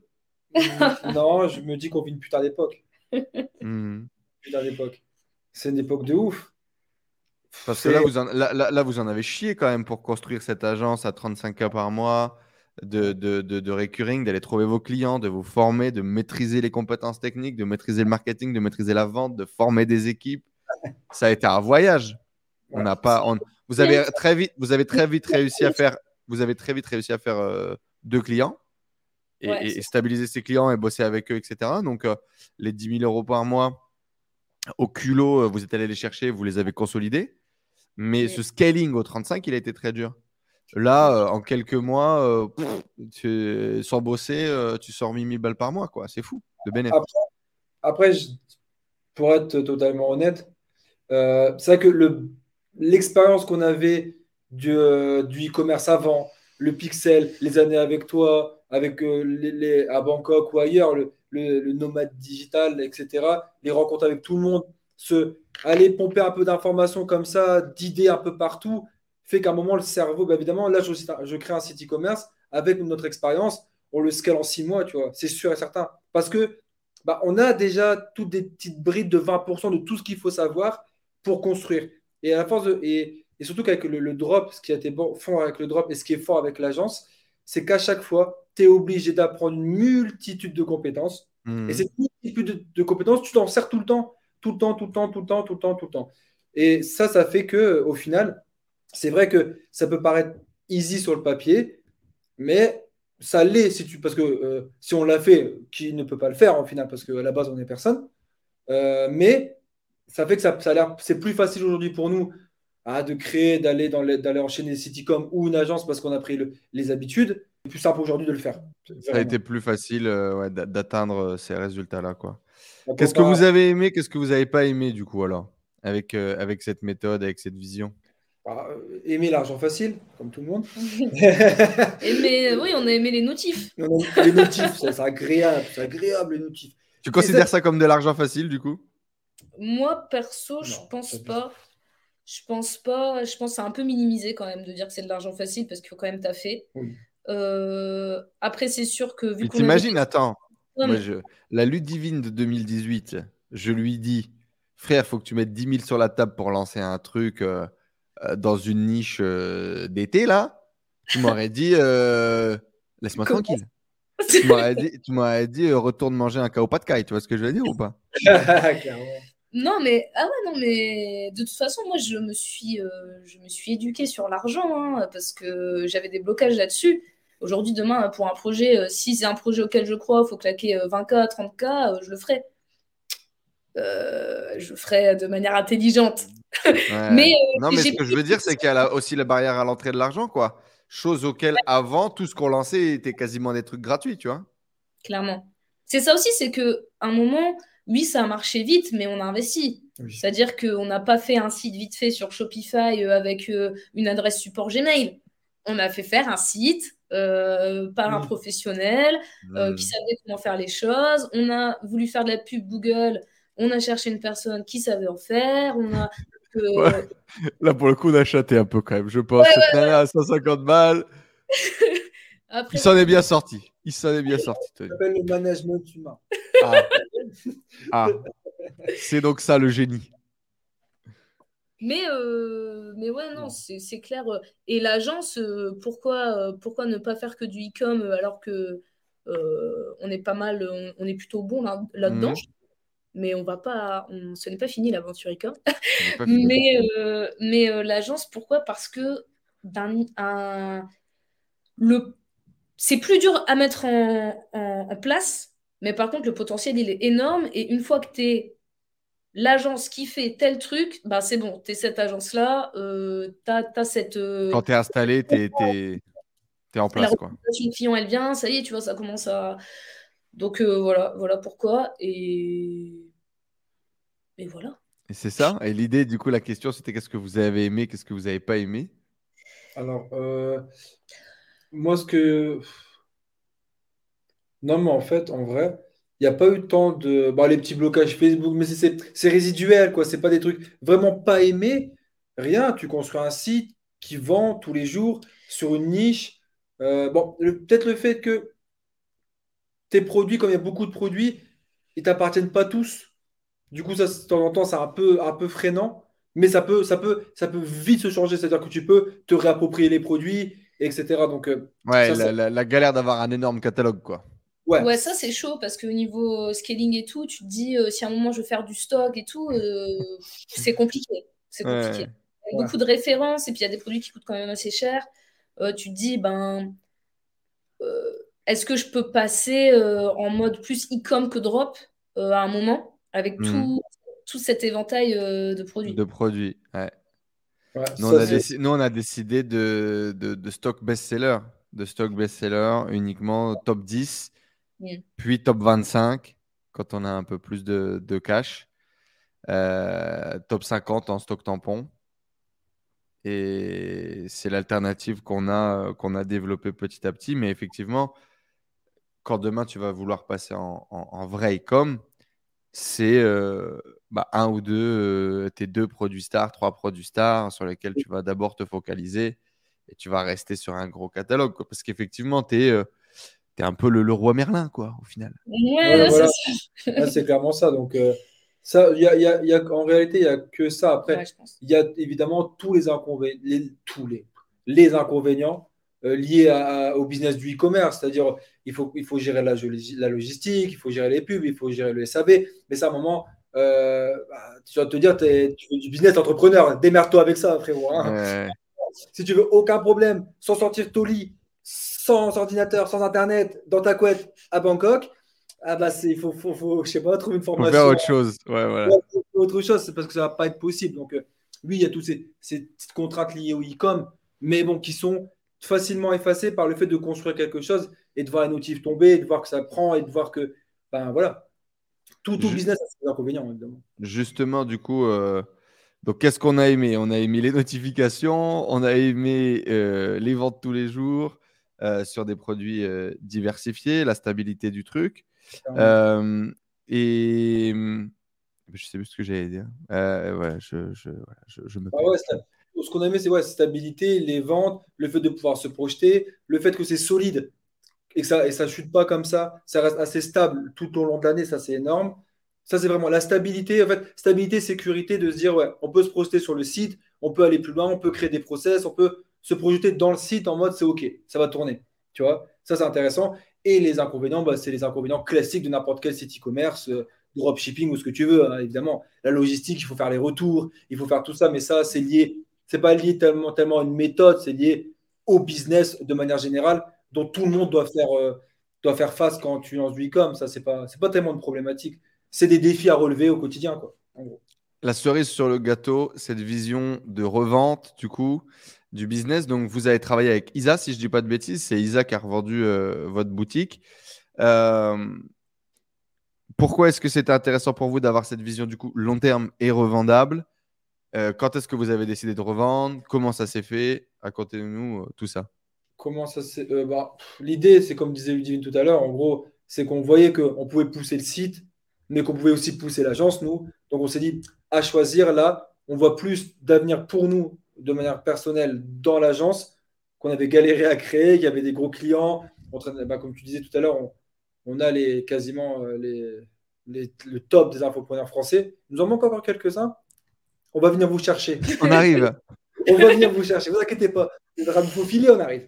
non, je me dis qu'on vit une putain d'époque. Hmm. Putain d'époque. C'est une époque de ouf. Parce que là vous, en, là, là- là, vous en avez chié quand même pour construire cette agence à 35K par mois, de, de, de, de recurring, d'aller trouver vos clients, de vous former, de maîtriser les compétences techniques, de maîtriser le marketing, de maîtriser la vente, de former des équipes. Ça a été un voyage. On n'a pas, on- vous avez très vite, vous avez très vite réussi à faire, vous avez très vite réussi à faire euh, deux clients et, Ouais, stabiliser ces clients et bosser avec eux, etc. Donc euh, les 10 000 euros par mois au culot, euh, vous êtes allé les chercher, vous les avez consolidés. Mais ce scaling au 35, il a été très dur. Là, euh, en quelques mois, euh, sans bosser, euh, tu sors 1000 balles par mois, quoi. C'est fou, de bénéfice. Après, pour être totalement honnête, c'est vrai que le, l'expérience qu'on avait du, e-commerce avant, le pixel, les années avec toi, avec les, à Bangkok ou ailleurs, le, le, le nomade digital, etc., les rencontres avec tout le monde, se, aller pomper un peu d'informations comme ça, d'idées un peu partout, fait qu'à un moment, le cerveau, bah, évidemment, là, je, je crée un site e-commerce avec notre expérience, on le scale en six mois, tu vois, c'est sûr et certain. Parce que bah, on a déjà toutes des petites brides de 20% de tout ce qu'il faut savoir pour construire. Et, à la force de, et, et surtout qu'avec le, le drop, ce qui a été bon, fort avec le drop et ce qui est fort avec l'agence, c'est qu'à chaque fois, tu es obligé d'apprendre une multitude de compétences. Et cette multitude de, de compétences, tu t'en sers tout le temps. Tout le temps, tout le temps, tout le temps, tout le temps, tout le temps. Et ça, ça fait que au final, c'est vrai que ça peut paraître easy sur le papier, mais ça l'est si tu parce que euh, si on l'a fait, qui ne peut pas le faire au final parce qu'à la base on n'est personne. Euh, mais ça fait que ça, ça a l'air c'est plus facile aujourd'hui pour nous ah, de créer, d'aller dans d'aller enchaîner Citycom ou une agence parce qu'on a pris les habitudes. C'est plus simple aujourd'hui de le faire. Ça a été plus facile euh, d'atteindre ces résultats-là. quoi. Qu'est-ce que vous avez aimé, qu'est-ce que vous n'avez pas aimé du coup alors? Avec, avec cette méthode, avec cette vision? Bah, euh, aimer l'argent facile, comme tout le monde. aimer, oui, on a aimé les notifs. les notifs, c'est agréable, c'est agréable les notifs. Tu considères ça... comme de l'argent facile du coup? Moi, perso, je pense pas. Je pense pas. Je pense que c'est un peu minimisé quand même de dire que c'est de l'argent facile parce qu'il faut quand même taffer. Oui. Euh, après, c'est sûr que vu qu'on. T'imagines, attends. La lutte divine de 2018, je lui dis, frère, faut que tu mettes 10 000 sur la table pour lancer un truc. Euh, euh, dans une niche euh, d'été, là, tu m'aurais dit euh, laisse-moi tranquille. tu m'aurais dit, tu m'aurais dit retourne manger un cao pas de caille, tu vois ce que je veux dire ou pas? Non, mais ah ouais, non, mais de toute façon, moi, je me suis, je me suis éduquée sur l'argent hein, parce que j'avais des blocages là-dessus. Aujourd'hui, demain, pour un projet, si c'est un projet auquel je crois, il faut claquer 20K, 30K, je le ferai. je le ferai de manière intelligente. Mais, euh, non, mais ce que je veux dire, c'est qu'il y a aussi la barrière à l'entrée de l'argent, quoi. Chose auquel, avant, tout ce qu'on lançait était quasiment des trucs gratuits, tu vois. Clairement. C'est ça aussi, c'est que un moment, oui, ça a marché vite, mais on a investi. C'est-à-dire qu'on n'a pas fait un site vite fait sur Shopify euh, avec euh, une adresse support Gmail. On a fait faire un site par un professionnel qui savait comment faire les choses. On a voulu faire de la pub Google. On a cherché une personne qui savait en faire. On a Là, pour le coup, on a chaté un peu quand même. Je pense que à 150 balles. il s'en est bien sorti. Il s'en est bien sorti. le management humain. Ah. ah. C'est donc ça le génie. Mais, euh, mais ouais, non, c'est clair. Et l'agence, euh, pourquoi, euh, pourquoi ne pas faire que du e-com alors que on est pas mal, on, est plutôt bon là-dedans mhm mais on va pas, ce n'est pas fini l'aventure Icom. mais euh, mais euh, l'agence, pourquoi? Parce que un, le, c'est plus dur à mettre en, place, mais par contre, le potentiel, il est énorme. Et une fois que tu es l'agence qui fait tel truc, bah, c'est bon, tu es cette agence-là, euh, tu as, cette. Euh, Quand tu es installé, tu es, en place. La quoi. client, elle vient, ça y est, tu vois, ça commence à donc euh, voilà, voilà pourquoi. Et, et voilà. Et c'est ça. Et l'idée, du coup, la question, c'était qu'est-ce que vous avez aimé, qu'est-ce que vous n'avez pas aimé? Alors, euh, moi, ce que. Non, mais en fait, en vrai, il n'y a pas eu tant de. Bah, les petits blocages Facebook, mais c'est résiduel, quoi. C'est pas des trucs vraiment pas aimés. Rien. Tu construis un site qui vend tous les jours sur une niche. Euh, bon, peut-être le fait que tes produits, comme il y a beaucoup de produits, ils t'appartiennent pas tous. Du coup, ça, de temps en temps, c'est un peu, un peu freinant, mais ça peut, ça, peut, ça peut vite se changer. C'est-à-dire que tu peux te réapproprier les produits, etc. Donc, euh, ouais, la, galère d'avoir un énorme catalogue, quoi. Ouais, ouais ça c'est chaud parce qu'au niveau scaling et tout, tu te dis euh, si à un moment je veux faire du stock et tout, euh, c'est compliqué. C'est compliqué. Il y a beaucoup de références et puis il y a des produits qui coûtent quand même assez cher. tu te dis, ben est-ce que je peux passer euh, en mode plus e-com que drop euh, à un moment avec hmm. tout, cet éventail euh, de produits? De produits, ouais. nous, on a décidé de, de, stock best-seller, de stock best-seller uniquement top 10, hmm. puis top 25 quand on a un peu plus de, cash, top 50 en stock tampon. Et c'est l'alternative qu'on a, qu'on a développée petit à petit. Mais effectivement, quand demain tu vas vouloir passer en, vrai e-com, c'est euh, bah, un ou deux, euh, tes deux produits stars, trois produits stars sur lesquels tu vas d'abord te focaliser et tu vas rester sur un gros catalogue. Parce qu'effectivement, tu es, euh, un peu le, roi Merlin, quoi, au final. c'est clairement ça. Donc, ça, y a, y a, en réalité, il n'y a que ça. Après, il y a évidemment tous les inconvénients, tous les, les inconvénients euh, lié au business du e-commerce, c'est-à-dire il faut, il faut gérer la, la, logistique, il faut gérer les pubs, il faut gérer le SAB, mais ça à un moment, euh, bah, tu vas te dire, es, tu veux du business entrepreneur, démerde-toi avec ça, frérot. Hein. Si tu veux aucun problème, sans sortir ton lit, sans ordinateur, sans internet, dans ta couette à Bangkok, ah bah c'est, il faut, faut, faut, je sais pas, trouver une formation. faire autre chose. Ouais, voilà. Autre chose, c'est parce que ça va pas être possible. Donc, euh, oui, il y a tous ces, ces petites contraintes liées au e-com, mais bon, qui sont facilement effacées par le fait de construire quelque chose et de voir les notifs tomber, de voir que ça prend et de voir que, ben voilà, tout, tout business a ses inconvénients, évidemment. Justement, du coup, euh, donc qu'est-ce qu'on a aimé? On a aimé les notifications, on a aimé euh, les ventes tous les jours sur des produits diversifiés, la stabilité du truc. et je sais plus ce que j'allais dire. Euh, ouais, je, je, je, me. Ah ce qu'on a aimé, c'est ouais, stabilité, les ventes, le fait de pouvoir se projeter, le fait que c'est solide et que ça et ça chute pas comme ça, ça reste assez stable tout au long de l'année, ça c'est énorme. Ça c'est vraiment la stabilité, en fait, stabilité, sécurité, de se dire ouais, on peut se projeter sur le site, on peut aller plus loin, on peut créer des process, on peut se projeter dans le site en mode c'est ok, ça va tourner, tu vois. Ça c'est intéressant. Et les inconvénients, bah, c'est les inconvénients classiques de n'importe quel site e-commerce. Euh, dropshipping ou ce que tu veux, hein, évidemment. La logistique, il faut faire les retours, il faut faire tout ça, mais ça, c'est lié. C'est pas lié tellement, à une méthode, c'est lié au business de manière générale, dont tout le monde doit faire, euh, doit faire face quand tu lances du e-com. Ça, c'est pas, pas tellement de problématique. C'est des défis à relever au quotidien, quoi, La cerise sur le gâteau, cette vision de revente, du coup, du business. Donc, vous avez travaillé avec Isa, si je dis pas de bêtises. C'est Isa qui a revendu euh, votre boutique. Euh, pourquoi est-ce que c'était intéressant pour vous d'avoir cette vision du coup long terme et revendable? Euh, Quand est-ce que vous avez décidé de revendre? Comment ça s'est fait? Racontez-nous euh, tout ça. Comment ça euh, bah, L'idée, c'est comme disait Ludivine tout à l'heure, en gros, c'est qu'on voyait qu'on pouvait pousser le site, mais qu'on pouvait aussi pousser l'agence, nous. Donc on s'est dit, à choisir, là, on voit plus d'avenir pour nous, de manière personnelle, dans l'agence, qu'on avait galéré à créer, qu'il y avait des gros clients. Bah, comme tu disais tout à l'heure, on, a les, quasiment les, le top des infopreneurs français. Il nous en manque encore quelques-uns. On va venir vous chercher. On arrive. on va venir vous chercher. Vous inquiétez pas. Il faut filer, on arrive.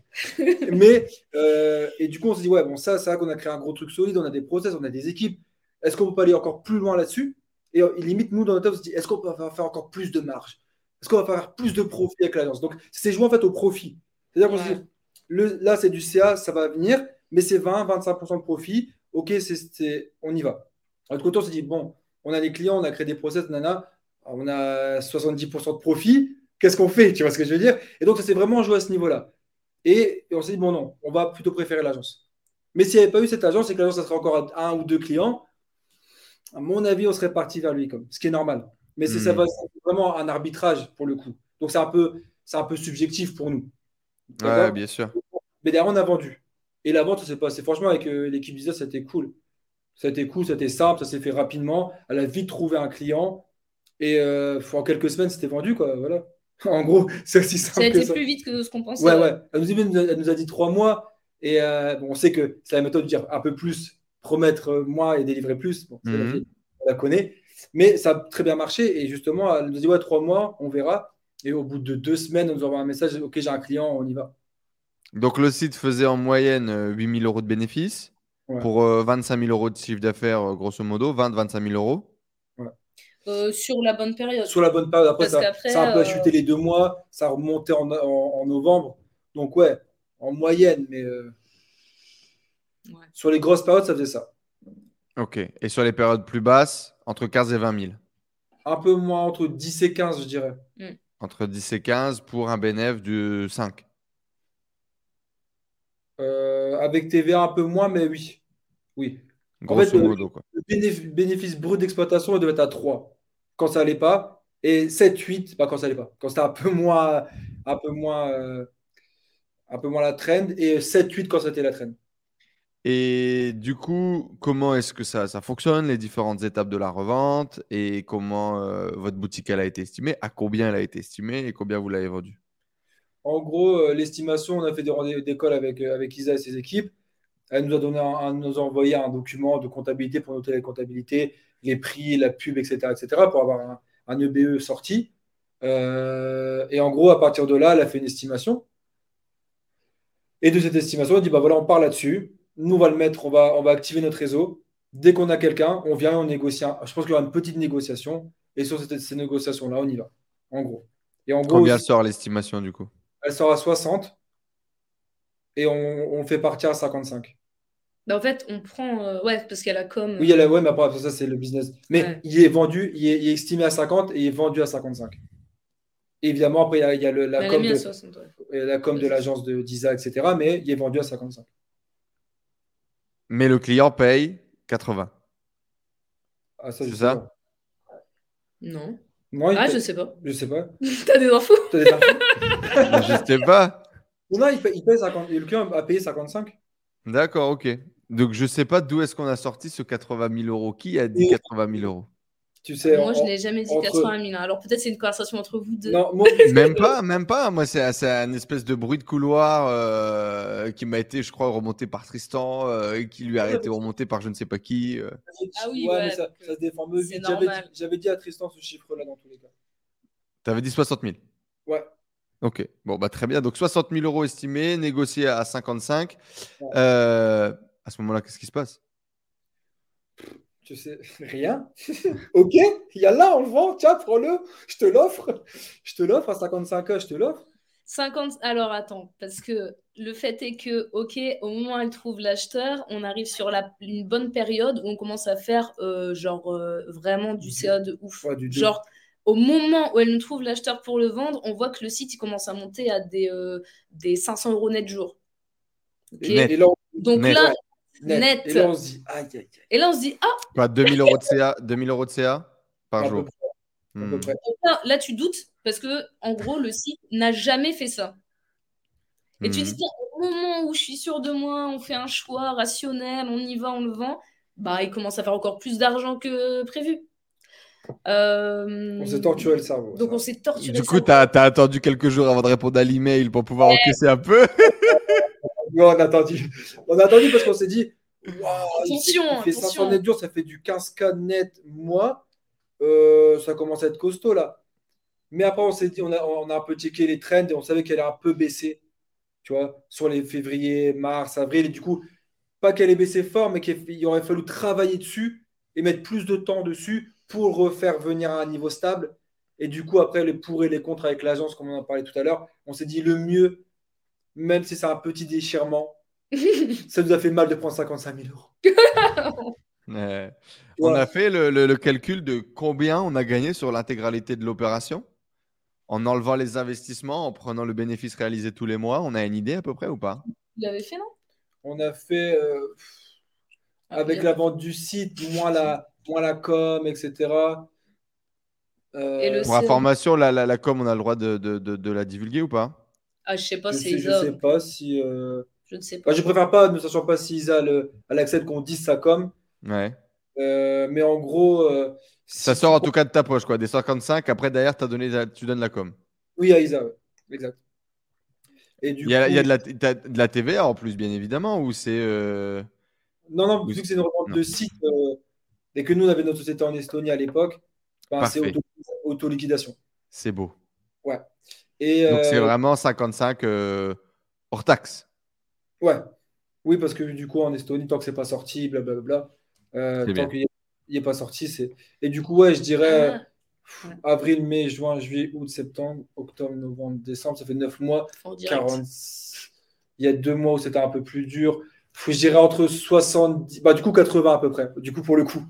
Mais, euh, et du coup, on se dit, ouais, bon, ça, c'est vrai qu'on a créé un gros truc solide, on a des process, on a des équipes. Est-ce qu'on peut pas aller encore plus loin là-dessus? Et euh, limite, nous, dans notre tête, on se dit, est-ce qu'on peut faire encore plus de marge? Est-ce qu'on va faire plus de profit avec l'agence? Donc, c'est joué en fait au profit. C'est-à-dire qu'on se dit, là, c'est du CA, ça va venir mais c'est 20-25% de profit. Ok, c'est, on y va. De l'autre côté, on s'est dit, bon, on a des clients, on a créé des process, nana, on a 70% de profit. Qu'est-ce qu'on fait Tu vois ce que je veux dire? Et donc, ça s'est vraiment joué à ce niveau-là. Et, on s'est dit, bon, non, on va plutôt préférer l'agence. Mais s'il n'y avait pas eu cette agence et que l'agence, ça serait encore un ou deux clients, à mon avis, on serait parti vers lui, comme, ce qui est normal. Mais c'est ça hmm. vraiment un arbitrage pour le coup. Donc, c'est un, peu, c'est un peu subjectif pour nous. Ouais, bien sûr. Mais derrière, on a vendu. Et la vente, ça s'est passé. Franchement, avec euh, l'équipe business, c'était cool. C'était cool, c'était simple, ça s'est fait rapidement. Elle a vite trouvé un client. Et euh, en quelques semaines, c'était vendu. Quoi, voilà. en gros, c'est aussi simple. Ça a été plus vite que ce qu'on pensait. Ouais, ouais. Elle, nous a, dit trois mois. Et euh, bon, on sait que c'est la méthode de dire un peu plus, promettre moins et délivrer plus. Bon, mhm. on la connaît. Mais ça a très bien marché. Et justement, elle nous a dit ouais, trois mois, on verra. Et au bout de deux semaines, elle nous envoie un message Ok, j'ai un client, on y va. Donc le site faisait en moyenne 8000 euh, euros de bénéfices pour 25 euh, 000 euros de chiffre d'affaires, grosso modo, 20-25 000 euros. Sur la bonne période. Sur la bonne période. Après, ça, ça, a un peu chuté les deux mois, ça a remonté en, novembre. Donc ouais, en moyenne, mais sur les grosses périodes, ça faisait ça. Ok. Et sur les périodes plus basses, entre 15 et 20 000 Un peu moins, entre 10 et 15, je dirais. Mm. Entre 10 et 15 pour un bénéfice de 5. Euh, avec TVA un peu moins, mais oui. Oui. En fait, le, bénéfice, brut d'exploitation devait être à 3 quand ça n'allait pas. Et 7, 8, pas quand ça n'allait pas. Quand c'était un peu moins, un peu moins, euh, un peu moins la trend. Et 7, 8 quand c'était la trend. Et du coup, comment est-ce que ça, ça fonctionne, les différentes étapes de la revente et comment euh, votre boutique elle a été estimée, à combien elle a été estimée et combien vous l'avez vendue? En gros, euh, l'estimation, on a fait des rendez-vous d'école avec, euh, avec Isa et ses équipes. Elle nous a donné un, nous a envoyé un document de comptabilité pour noter la comptabilité, les prix, la pub, etc., etc., pour avoir un, un EBE sorti. Euh, et en gros, à partir de là, elle a fait une estimation. Et de cette estimation, elle dit bah voilà, on part là-dessus. Nous, on va le mettre, on va, on va activer notre réseau. Dès qu'on a quelqu'un, on vient, on négocie. un- Je pense qu'il y aura une petite négociation. Et sur cette- ces négociations-là, on y va. En gros. Et en gros, Combien aussi, sort l'estimation du coup? Elle sort à 60 et on, on fait partir à 55. Bah, en fait, on prend. euh, Ouais, parce qu'elle a comme. Oui, elle a- ouais, mais après, ça, c'est le business. Mais Ouais. il est vendu, il est, il est estimé à 50 et il est vendu à 55. Et évidemment, après, il y a, il y a le- la, Elle a com mis à de, 60, ouais. euh, la com de l'agence de d'Isa, etc. Mais il est vendu à 55. Mais le client paye 80. Ah, ça, je C'est sais ça pas. Non. Moi, il Ah, paye- je sais pas. je sais pas. T'as des infos T'as des infos Mais je sais pas. Non, il paye, il paye 50. et Le client a payé 55. D'accord, ok. Donc je sais pas d'où est-ce qu'on a sorti ce 80 000 euros. Qui a dit Et- 80 000 euros? Tu sais, Moi, je n'ai jamais dit entre- 80 000. hein. Alors peut-être c'est une conversation entre vous deux. Non, moi, Même pas, même pas. Moi, c'est c'est un espèce de bruit de couloir euh, qui m'a été, je crois, remonté par Tristan, euh, et qui lui a été remonté par je ne sais pas qui. euh. Ah oui, ouais, ouais, mais ça, se défend. J'avais dit, j'avais dit à Tristan ce chiffre-là dans tous les cas. T'avais dit 60 000. Ouais. Ok, bon, bah très bien. Donc 60 000 euros estimés, négociés à 55. Ouais. Euh, à ce moment-là, qu'est-ce qui se passe? Tu sais, rien. ok, il y a là, on le vend. Tiens, prends-le. Je te l'offre. Je te l'offre à 55 ans, je te l'offre. 50. Alors attends, parce que le fait est que, ok, au moment où elle trouve l'acheteur, on arrive sur la... une bonne période où on commence à faire euh, genre euh, vraiment du CA de ouf. Ouais, du deux. Genre, au moment où elle nous trouve l'acheteur pour le vendre, on voit que le site il commence à monter à des, euh, des 500 euros net jour. Net. et là, Donc Net. là, net. Net. Et là, on se dit, aïe, aïe, aïe. et là on se dit, ah, Quoi, 2000 euros de CA, 2000 euros de CA par À peu jour. près, à peu Hmm. près. là, là, tu doutes parce que en gros le site n'a jamais fait ça. Et tu te Hmm. dis, au moment où je suis sûre de moi, on fait un choix rationnel, on y va, on le vend, bah, il commence à faire encore plus d'argent que prévu. Euh, On s'est torturé le cerveau. Donc, ça. on s'est torturé. Du coup, tu as, attendu quelques jours avant de répondre à l'email pour pouvoir encaisser un peu. Ouais, on a attendu. On a attendu parce qu'on s'est dit, waouh, il fait- Attention, il fait 500 attention. net jours, ça fait du 15K net mois. Euh, ça commence à être costaud là. Mais après, on s'est dit, on a, on a un peu checké les trends et on savait qu'elle a un peu baissé, tu vois, sur les février, mars, avril. Et du coup, pas qu'elle ait baissé fort, mais qu'il aurait fallu travailler dessus et mettre plus de temps dessus pour refaire venir à un niveau stable. Et du coup, après, les pour et les contre avec l'agence, comme on en parlait tout à l'heure, on s'est dit le mieux, même si c'est un petit déchirement, ça nous a fait mal de prendre 55 000 euros. Euh, on a fait le, le- le calcul de combien on a gagné sur l'intégralité de l'opération en enlevant les investissements, en prenant le bénéfice réalisé tous les mois. On a une idée à peu près ou pas? Vous l'avez fait, non? On a fait, euh, avec Ah, la vente du site, moins la, moins la com, etc. Euh, Et le Pour information, la, la, la com, on a le droit de, de- de- de la divulguer ou pas? Ah, je sais pas, je, c'est sais, je Isa. sais pas si. euh, Je ne sais pas. bah, je préfère pas, ne sachant pas si Isa le- elle accepte qu'on dise sa com. Ouais. Euh, mais en gros. euh, Ça sort en tout cas de ta poche, quoi. Des 55, après derrière, as donné, tu donnes la com. Oui, à Isa, ouais. exact. Et du Il y a, coup- il y a de, la, de la TVA en plus, bien évidemment, ou c'est. euh, Non, non, vu que c'est une revente de site et que nous, on avait notre société en Estonie à l'époque, ben, c'est Parfait. auto- auto-liquidation. C'est beau. Et, Donc c'est euh, vraiment 55 euh, hors taxe. Ouais. Oui, parce que du coup, en Estonie, tant que c'est pas sorti, blablabla, euh, tant qu'il n'est pas sorti, c'est. Et du coup, ouais, je dirais Ah, Ouais. avril, mai, juin, juillet, août, septembre, octobre, novembre, décembre, ça fait 9 mois, en direct. 40. Il y a deux mois où c'était un peu plus dur. Je dirais entre 70, bah, du coup, 80 à peu près, du coup, pour le coup.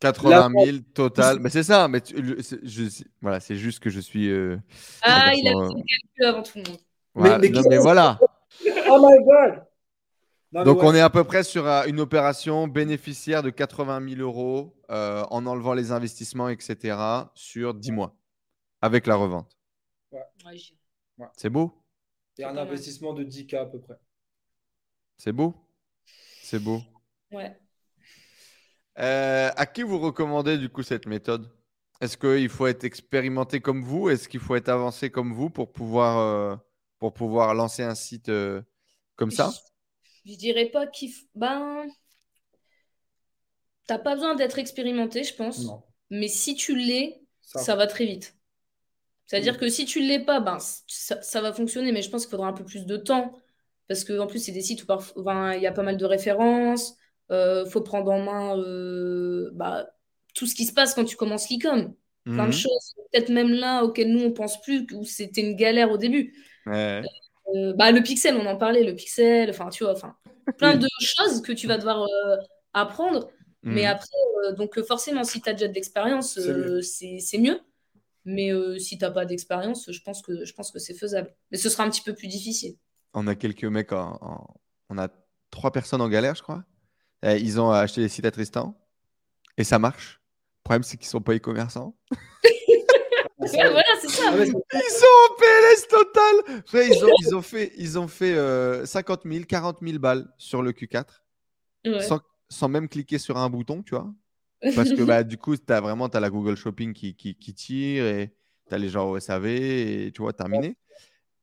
80 000 total. Mais c'est ça. Mais tu- je- voilà, c'est juste que je suis. euh, Ah, il a fait le calcul avant tout le monde. voilà. mais Non, qui- mais voilà. Oh my god! Non, Donc ouais, on est à peu près sur euh, une opération bénéficiaire de 80 000 euros euh, en enlevant les investissements, etc. sur 10 mois avec la revente. Ouais, C'est beau? A un investissement de 10K à peu près. C'est beau? C'est beau. ouais. Euh, à qui vous recommandez du coup cette méthode? Est-ce qu'il faut être expérimenté comme vous? Est-ce qu'il faut être avancé comme vous pour pouvoir, euh, pour pouvoir lancer un site euh, comme ça? Je, je dirais pas qu'il. f- Ben. T'as pas besoin d'être expérimenté, je pense. Non. Mais si tu l'es, Ça, ça va très vite. C'est-à-dire Oui. que si tu ne l'es pas, ben, ça, ça va fonctionner, mais je pense qu'il faudra un peu plus de temps. Parce qu'en plus, c'est des sites où il y a pas mal de références. Il faut prendre en main bah, tout ce qui se passe quand tu commences l'e-com. Plein de mhm. choses, peut-être même là auxquelles nous on pense plus, où c'était une galère au début. bah, le pixel, on en parlait, le pixel, enfin tu vois, enfin plein de choses que tu vas devoir apprendre. Mais mhm. après, donc forcément, si tu as déjà de l'expérience, c'est mieux. Mais euh, si tu n'as pas d'expérience, je pense que, je pense que c'est faisable. Mais ce sera un petit peu plus difficile. On a quelques mecs, on a trois personnes en galère, je crois. Eh, ils ont acheté des sites à Tristan et ça marche. Le problème, c'est qu'ils ne sont pas e-commerçants. voilà, c'est ça. Ils sont en PLS total. ils, ont, ils, ont, fait, ils ont fait 50 000, 40 000 balles sur le Q4 sans, sans, même cliquer sur un bouton, tu vois. Parce que bah, du coup, tu as vraiment as la Google Shopping qui, qui, tire et tu as les gens au SAV et tu vois, terminé.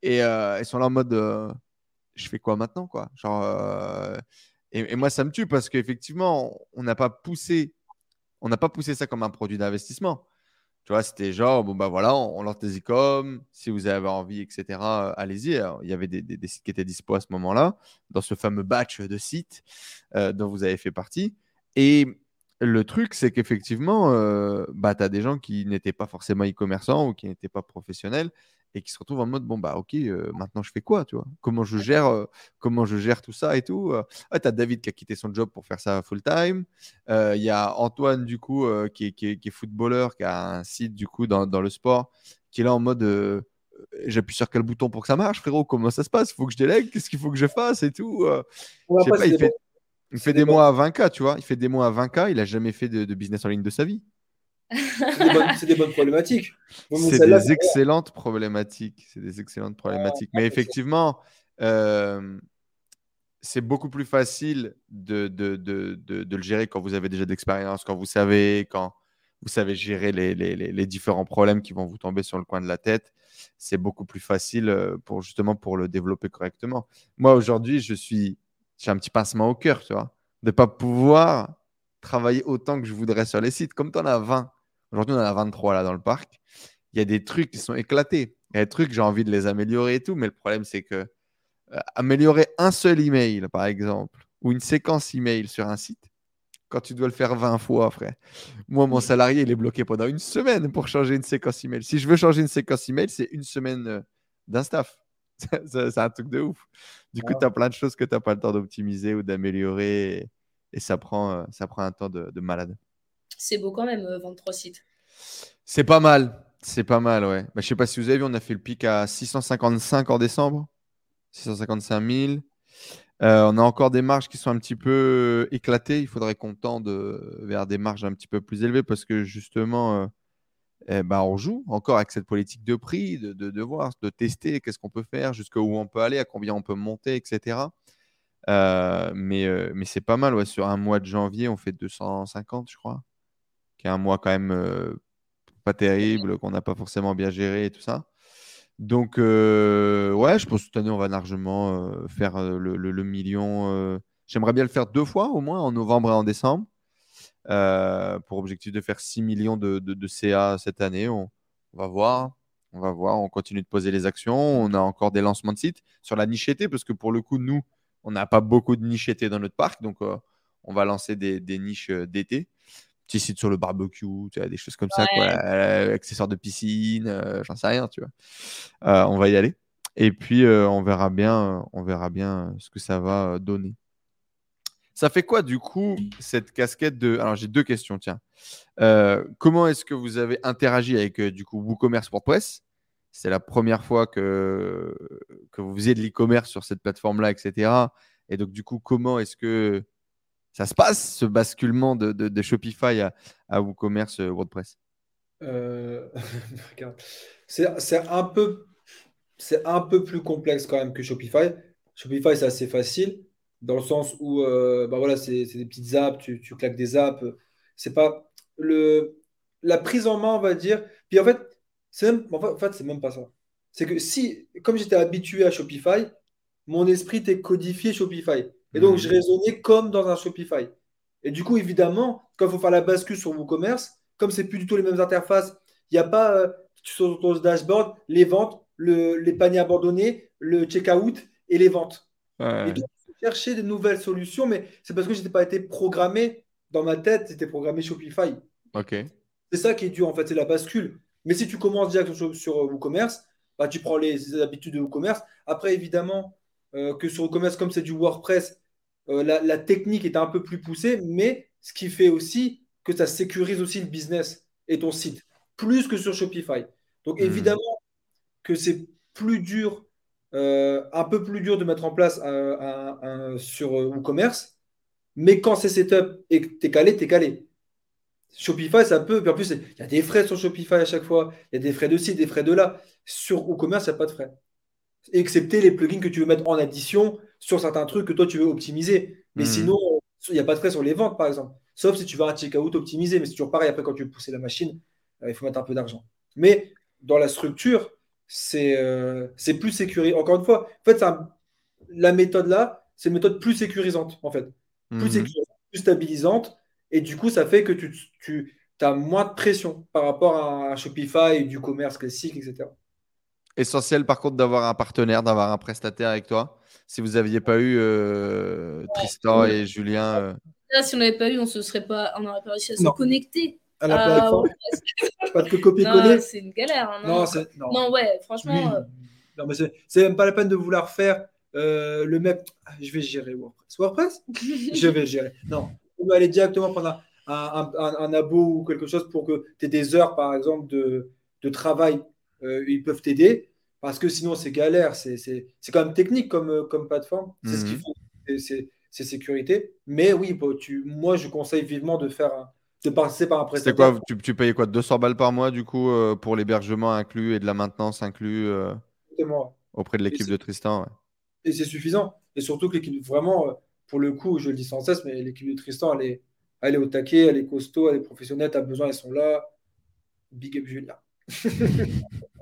Et euh, ils sont là en mode euh, je fais quoi maintenant quoi? Genre, euh, et, moi, ça me tue parce qu'effectivement, on n'a pas poussé on n'a pas poussé ça comme un produit d'investissement. Tu vois, c'était genre, bon, bah voilà, on, lance des e-com, si vous avez envie, etc., allez-y. Il y avait des, sites qui étaient dispo à ce moment-là, dans ce fameux batch de sites dont vous avez fait partie. Et le truc, c'est qu'effectivement, euh, bah, tu as des gens qui n'étaient pas forcément e-commerçants ou qui n'étaient pas professionnels et qui se retrouvent en mode bon bah ok euh, maintenant je fais quoi tu vois? Comment je gère euh, comment je gère tout ça et tout ah, tu as David qui a quitté son job pour faire ça full time. Il y a Antoine du coup qui est, qui, est, footballeur qui a un site du coup dans, dans le sport qui est là en mode j'appuie sur quel bouton pour que ça marche frérot? Comment ça se passe? Faut que je délègue? Qu'est-ce qu'il faut que je fasse et tout je sais pas, il fait, il fait des mois à 20K, tu vois? Il fait des mois à 20K. Il a jamais fait de, business en ligne de sa vie. C'est des, bonnes problématiques. c'est des excellentes problématiques. C'est des excellentes problématiques. Mais effectivement, euh, c'est beaucoup plus facile de, de, le gérer quand vous avez déjà d'expérience, quand vous savez, quand vous savez gérer les, les, différents problèmes qui vont vous tomber sur le coin de la tête. C'est beaucoup plus facile euh, pour justement pour le développer correctement. Moi, aujourd'hui, je suis j'ai un petit pincement au cœur, tu vois, de ne pas pouvoir travailler autant que je voudrais sur les sites. Comme tu en as 20, aujourd'hui on en a 23 là dans le parc, il y a des trucs qui sont éclatés. Il y a des trucs, j'ai envie de les améliorer et tout, mais le problème c'est que euh, améliorer un seul email, par exemple, ou une séquence email sur un site, quand tu dois le faire 20 fois, frère. Moi, mon salarié, il est bloqué pendant une semaine pour changer une séquence email. Si je veux changer une séquence email, c'est une semaine euh, d'un staff. c'est un truc de ouf. Du coup, tu as plein de choses que tu n'as pas le temps d'optimiser ou d'améliorer et, ça, prend, euh, ça prend un temps de, malade. C'est beau quand même, 23 euh, sites. C'est pas mal. C'est pas mal, ouais. Bah, je sais pas si vous avez vu, on a fait le pic à 655 en décembre. 655 000. Euh, on a encore des marges qui sont un petit peu éclatées. Il faudrait qu'on tende vers des marges un petit peu plus élevées parce que justement, eh ben, on joue encore avec cette politique de prix, de, voir, de tester qu'est-ce qu'on peut faire, jusqu'où on peut aller, à combien on peut monter, etc. Euh, mais euh, mais c'est pas mal, ouais. Sur un mois de janvier, on fait 250, je crois, qui est un mois quand même euh, pas terrible, qu'on n'a pas forcément bien géré et tout ça. Donc, ouais, je pense que cette année, on va largement faire le, le million. J'aimerais bien le faire deux fois, au moins, en novembre et en décembre. Euh, pour objectif de faire 6 millions de, de, CA cette année. On, va voir. On va voir. On continue de poser les actions. On a encore des lancements de sites sur la niche été parce que pour le coup, nous, on n'a pas beaucoup de niches été dans notre parc. Donc, euh, on va lancer des, des niches euh, d'été. Petit site sur le barbecue, tu vois, des choses comme ça, quoi. accessoires de piscine, j'en sais rien, tu vois. on va y aller. Et puis, on verra bien, on verra bien ce que ça va donner. Ça fait quoi du coup cette casquette de. Alors j'ai deux questions, tiens. Euh, comment est-ce que vous avez interagi avec euh, du coup WooCommerce pour Presse? C'est la première fois que, que vous faisiez de l'e-commerce sur cette plateforme-là, etc. Et donc du coup, comment est-ce que ça se passe, ce basculement de, de, Shopify à, à WooCommerce euh, WordPress? C'est un, peu, un peu plus complexe quand même que Shopify. Shopify, c'est assez facile dans le sens où euh, bah voilà, c'est des petites apps, tu, tu, claques des apps. C'est pas le, la prise en main, on va dire. Puis en fait, c'est même, en fait, même pas ça. C'est que si, comme j'étais habitué à Shopify, mon esprit était codifié Shopify. Et donc, je mhm. raisonnais comme dans un Shopify. Et du coup, évidemment, quand il faut faire la bascule sur WooCommerce, comme c'est plus du tout les mêmes interfaces, il n'y a pas euh, sur ton dashboard les ventes, le, les paniers abandonnés, le checkout et les ventes. chercher des nouvelles solutions, mais c'est parce que je n'étais pas été programmé dans ma tête, c'était programmé Shopify. Ok. C'est ça qui est dur, en fait, c'est la bascule. Mais si tu commences direct sur, sur euh, WooCommerce, bah, tu prends les, habitudes de WooCommerce. Après, évidemment, euh, que sur WooCommerce, comme c'est du WordPress, euh, la, technique est un peu plus poussée, mais ce qui fait aussi que ça sécurise aussi le business et ton site, plus que sur Shopify. Donc, hmm. évidemment que c'est plus dur, un peu plus dur de mettre en place un, sur WooCommerce, mais quand c'est setup et que tu es calé, tu es calé. Shopify, ça peut. Puis en plus, il y a des frais sur Shopify à chaque fois. Il y a des frais de ci, des frais de là. Sur WooCommerce, il n'y a pas de frais. Excepté les plugins que tu veux mettre en addition sur certains trucs que toi, tu veux optimiser. Mais hmm. sinon, il n'y a pas de frais sur les ventes, par exemple. Sauf si tu veux un checkout optimisé. Mais c'est toujours pareil. Après, quand tu veux pousser la machine, euh, il faut mettre un peu d'argent. Mais dans la structure, c'est euh, plus sécurisé. Encore une fois, en fait, la méthode là, c'est une méthode plus sécurisante, en fait. Plus, hmm. sécurisante, plus stabilisante et du coup, ça fait que tu, tu as moins de pression par rapport à Shopify et du commerce classique, etc. Essentiel par contre d'avoir un partenaire, d'avoir un prestataire avec toi. Si vous n'aviez pas eu euh, Tristan et Julien. Euh, Là, si on n'avait pas eu, on serait pas, on n'aurait pas réussi à se connecter. À la ah, pas de copier-coller. C'est une galère. Hein, non, non, non. ouais, franchement. Euh, non, mais c'est même pas la peine de vouloir faire le même. Ah, je vais gérer WordPress. WordPress? Je vais gérer. Non, aller directement prendre un, abo ou quelque chose pour que tu aies des heures, par exemple, de, travail. Euh, ils peuvent t'aider parce que sinon, c'est galère. C'est quand même technique comme, euh, comme plateforme. C'est ce qu'il mhm. faut. C'est sécurité. Mais oui, tu, moi, je conseille vivement de faire de passer par un prestataire. quoi tu, tu, payais quoi 200 balles par mois, du coup, euh, pour l'hébergement inclus et de la maintenance inclus auprès de l'équipe de Tristan Et c'est suffisant. Et surtout que l'équipe, vraiment, pour le coup, je le dis sans cesse, mais l'équipe de Tristan, elle est, elle est au taquet, elle est costaud, elle est professionnelle, tu as besoin, elles sont là. Big up Julien.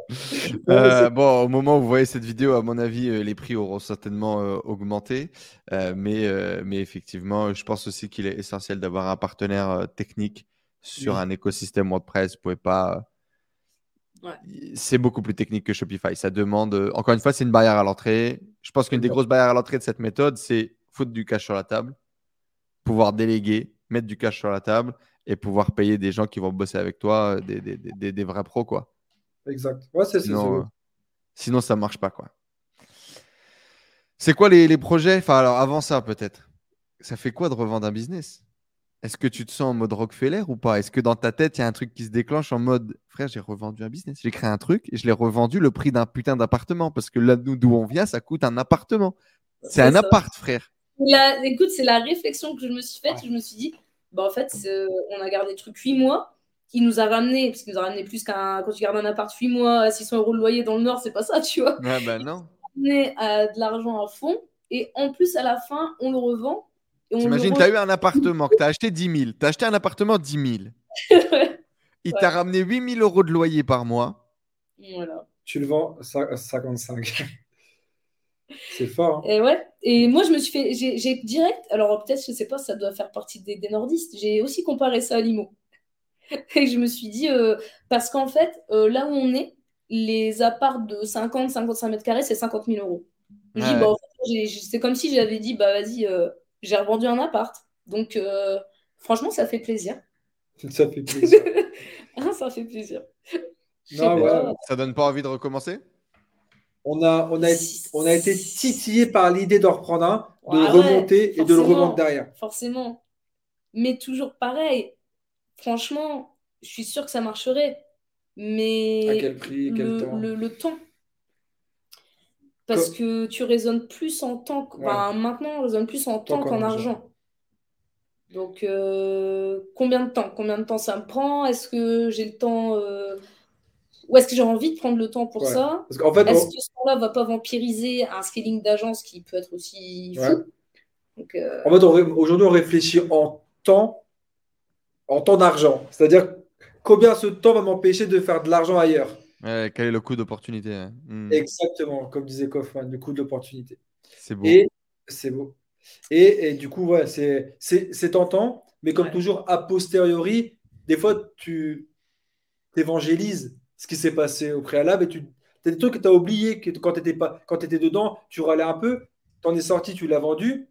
Euh, bon, au moment où vous voyez cette vidéo, à mon avis, euh, les prix auront certainement euh, augmenté. mais, mais effectivement, je pense aussi qu'il est essentiel d'avoir un partenaire technique sur un écosystème WordPress. Vous pouvez pas. C'est beaucoup plus technique que Shopify. Ça demande, encore une fois, c'est une barrière à l'entrée. Je pense qu'une des grosses barrières à l'entrée de cette méthode, c'est foutre du cash sur la table, pouvoir déléguer, mettre du cash sur la table et pouvoir payer des gens qui vont bosser avec toi, euh, des, des, des, vrais pros, quoi. Exact. Ouais, c'est sinon, euh, sinon, ça marche pas, quoi. C'est quoi les, les, projets? Enfin, alors avant ça, peut-être. Ça fait quoi de revendre un business? Est-ce que tu te sens en mode Rockefeller ou pas? Est-ce que dans ta tête, il y a un truc qui se déclenche en mode frère, j'ai revendu un business, j'ai créé un truc et je l'ai revendu le prix d'un putain d'appartement parce que là, d'où on vient, ça coûte un appartement. C'est un appart, frère écoute, c'est la réflexion que je me suis faite. Je me suis dit, bah, en fait, on a gardé le truc 8 mois. Qui nous a ramené, parce qu'il nous a ramené plus qu'un. Quand tu gardes un appart 8 mois à 600 euros de loyer dans le Nord, c'est pas ça, tu vois. Ouais, bah non. Ramené à de l'argent à fond. Et en plus, à la fin, on le revend. T'imagines, tu as eu un appartement que tu as acheté 10 000. Tu as acheté un appartement 10 000. Il t'a ramené 8 000 euros de loyer par mois. Voilà. Tu le vends à 55. C'est fort. Hein. Et ouais. Et moi, je me suis fait. J'ai direct. Alors, peut-être, je sais pas, ça doit faire partie des, nordistes. J'ai aussi comparé ça à Limo. Et je me suis dit. Euh, parce qu'en fait, euh, là où on est, les apparts de 50-55 mètres carrés, c'est 50 000 euros. Bah, c'est comme si j'avais dit, bah vas-y, euh, j'ai revendu un appart. Donc, franchement, ça fait plaisir. Ça fait plaisir. ça fait plaisir. Non, Ça donne pas envie de recommencer? On a, on a, on a été titillé par l'idée d'en reprendre un, de le remonter et de le revendre derrière. Forcément. Mais toujours pareil. Franchement, je suis sûr que ça marcherait. Mais. À quel prix, quel le, temps le, temps. Parce que tu raisonnes plus en temps. maintenant, on raisonne plus en temps qu'en argent. Donc, euh, combien de temps? Combien de temps ça me prend? Est-ce que j'ai le temps euh, ou est-ce que j'ai envie de prendre le temps pour ça? Est-ce que ce temps-là va pas vampiriser un scaling d'agence qui peut être aussi fou? Euh, En fait, aujourd'hui, on réfléchit en temps, en temps d'argent. C'est-à-dire combien ce temps va m'empêcher de faire de l'argent ailleurs? Quel est le coût d'opportunité hein? hmm. Exactement, comme disait Kaufman, le coût d'opportunité. C'est beau. Et c'est beau. Et, du coup, ouais, c'est tentant, mais comme toujours, a posteriori, des fois, tu évangélises ce qui s'est passé au préalable et tu as des trucs que tu as oublié que quand tu étais, pas, quand étais dedans, tu râlais un peu. t'en es sorti, tu l'as vendu,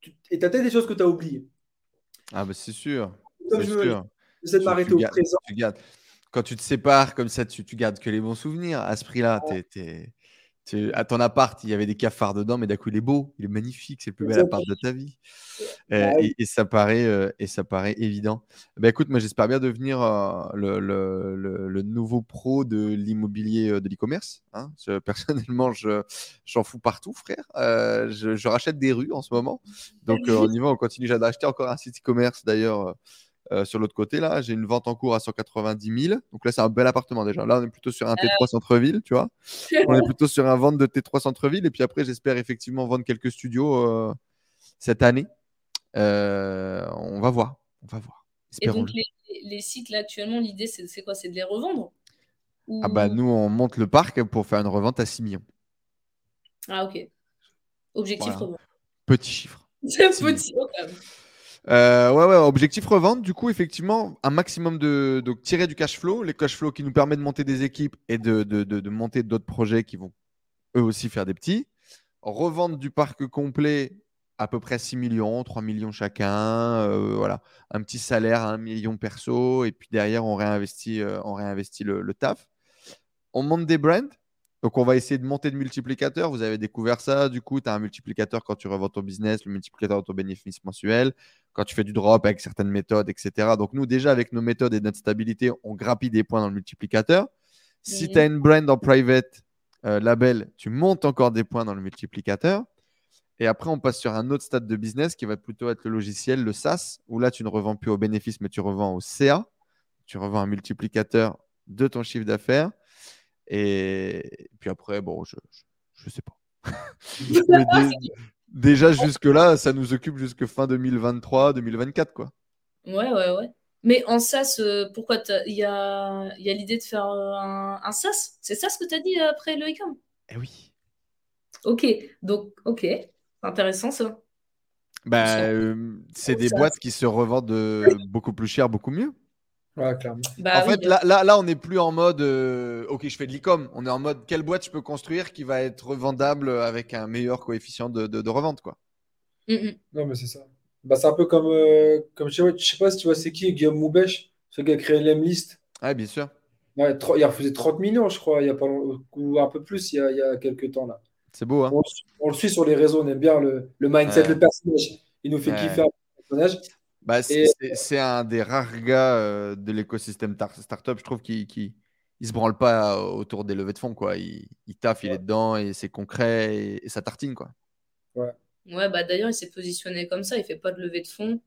tu- et tu as peut-être des choses que tu as oubliées. Ah, bah, c'est sûr. Comme C'est je me- sûr. J'essaie de Tu- m'arrêter tu au gardes- présent. tu gardes- Quand tu te sépares comme ça, tu, tu gardes que les bons souvenirs. À ce prix-là, t'es- à ton appart, il y avait des cafards dedans, mais d'un coup, il est beau, il est magnifique, c'est le plus bel appart de ta vie. Euh, Ouais. et, et ça paraît, euh, et ça paraît évident. Bah, écoute, moi, j'espère bien devenir euh, le, le- le- le nouveau pro de l'immobilier, euh, de l'e-commerce. hein. Personnellement, je, j'en fous partout, frère. Je, je rachète des rues en ce moment. Donc, on y va, on continue. J'ai acheté encore un site e-commerce d'ailleurs. Euh, euh, sur l'autre côté, là, j'ai une vente en cours à 190 000. Donc là, c'est un bel appartement déjà. Là, on est plutôt sur un T3 centre-ville, tu vois. On est plutôt sur un vente de T3 centre-ville. Et puis après, j'espère effectivement vendre quelques studios euh, cette année. Euh, on va voir. On va voir. Et donc, les, sites, là, actuellement, l'idée, c'est quoi? C'est de les revendre? Ou- Ah bah, nous, on monte le parc pour faire une revente à 6 millions. Ah, ok. Objectif Voilà. revente. Petit chiffre. C'est petit. Euh, ouais, ouais, objectif revente, du coup, effectivement, un maximum de. Donc, tirer du cash flow, les cash flow qui nous permettent de monter des équipes et de, de, de- monter d'autres projets qui vont eux aussi faire des petits. Revendre du parc complet à peu près 6 millions, 3 millions chacun. euh, voilà, un petit salaire à 1 million perso. Et puis derrière, on réinvestit, euh, on réinvestit le taf. On monte des brands. Donc, on va essayer de monter de multiplicateurs. Vous avez découvert ça. Du coup, tu as un multiplicateur quand tu revends ton business, le multiplicateur de ton bénéfice mensuel quand tu fais du drop avec certaines méthodes, etc. Donc, nous, déjà, avec nos méthodes et notre stabilité, on grappille des points dans le multiplicateur. Si tu as une brand en private euh, label, tu montes encore des points dans le multiplicateur. Et après, on passe sur un autre stade de business qui va plutôt être le logiciel, le SaaS, où là, tu ne revends plus au bénéfice, mais tu revends au CA. Tu revends un multiplicateur de ton chiffre d'affaires. Et puis après, bon, je ne sais pas. Dé- déjà, jusque-là, ça nous occupe jusque fin 2023, 2024, quoi. Ouais, ouais, ouais. Mais en SaaS, euh, pourquoi il y a, y a l'idée de faire euh, un, un SaaS? C'est ça ce que tu as dit après le e-com? Eh oui. Ok, donc, ok. Intéressant ça. Bah, euh, c'est des boîtes qui se revendent euh, beaucoup plus cher, beaucoup mieux. Ouais, clairement. Bah en oui, fait, là, là, là, on n'est plus en mode euh, OK, je fais de l'e-com. On est en mode quelle boîte je peux construire qui va être revendable avec un meilleur coefficient de, de- de revente, quoi. Mm, mm. Non, mais c'est ça. Bah, c'est un peu comme, euh, comme je sais, je sais pas si tu vois, c'est qui Guillaume Moubèche, ce qui a créé l'Emlist. Ouais, bien sûr. Ouais, il a refusé 30 millions, je crois, il y a pas long- ou un peu plus il y a, il y a quelques temps là. C'est beau, hein. On, le suit- on le suit sur les réseaux, on aime bien le, le mindset, Ouais. le personnage. Il nous fait Ouais. kiffer un personnage. Bah, c'est un des rares gars euh, de l'écosystème tar- startup, je trouve, qui, qui il se branle pas autour des levées de fonds, quoi. Il, il taffe, il est dedans et c'est concret et, et ça tartine, quoi. Ouais, bah d'ailleurs, il s'est positionné comme ça. Il fait pas de levée de fonds,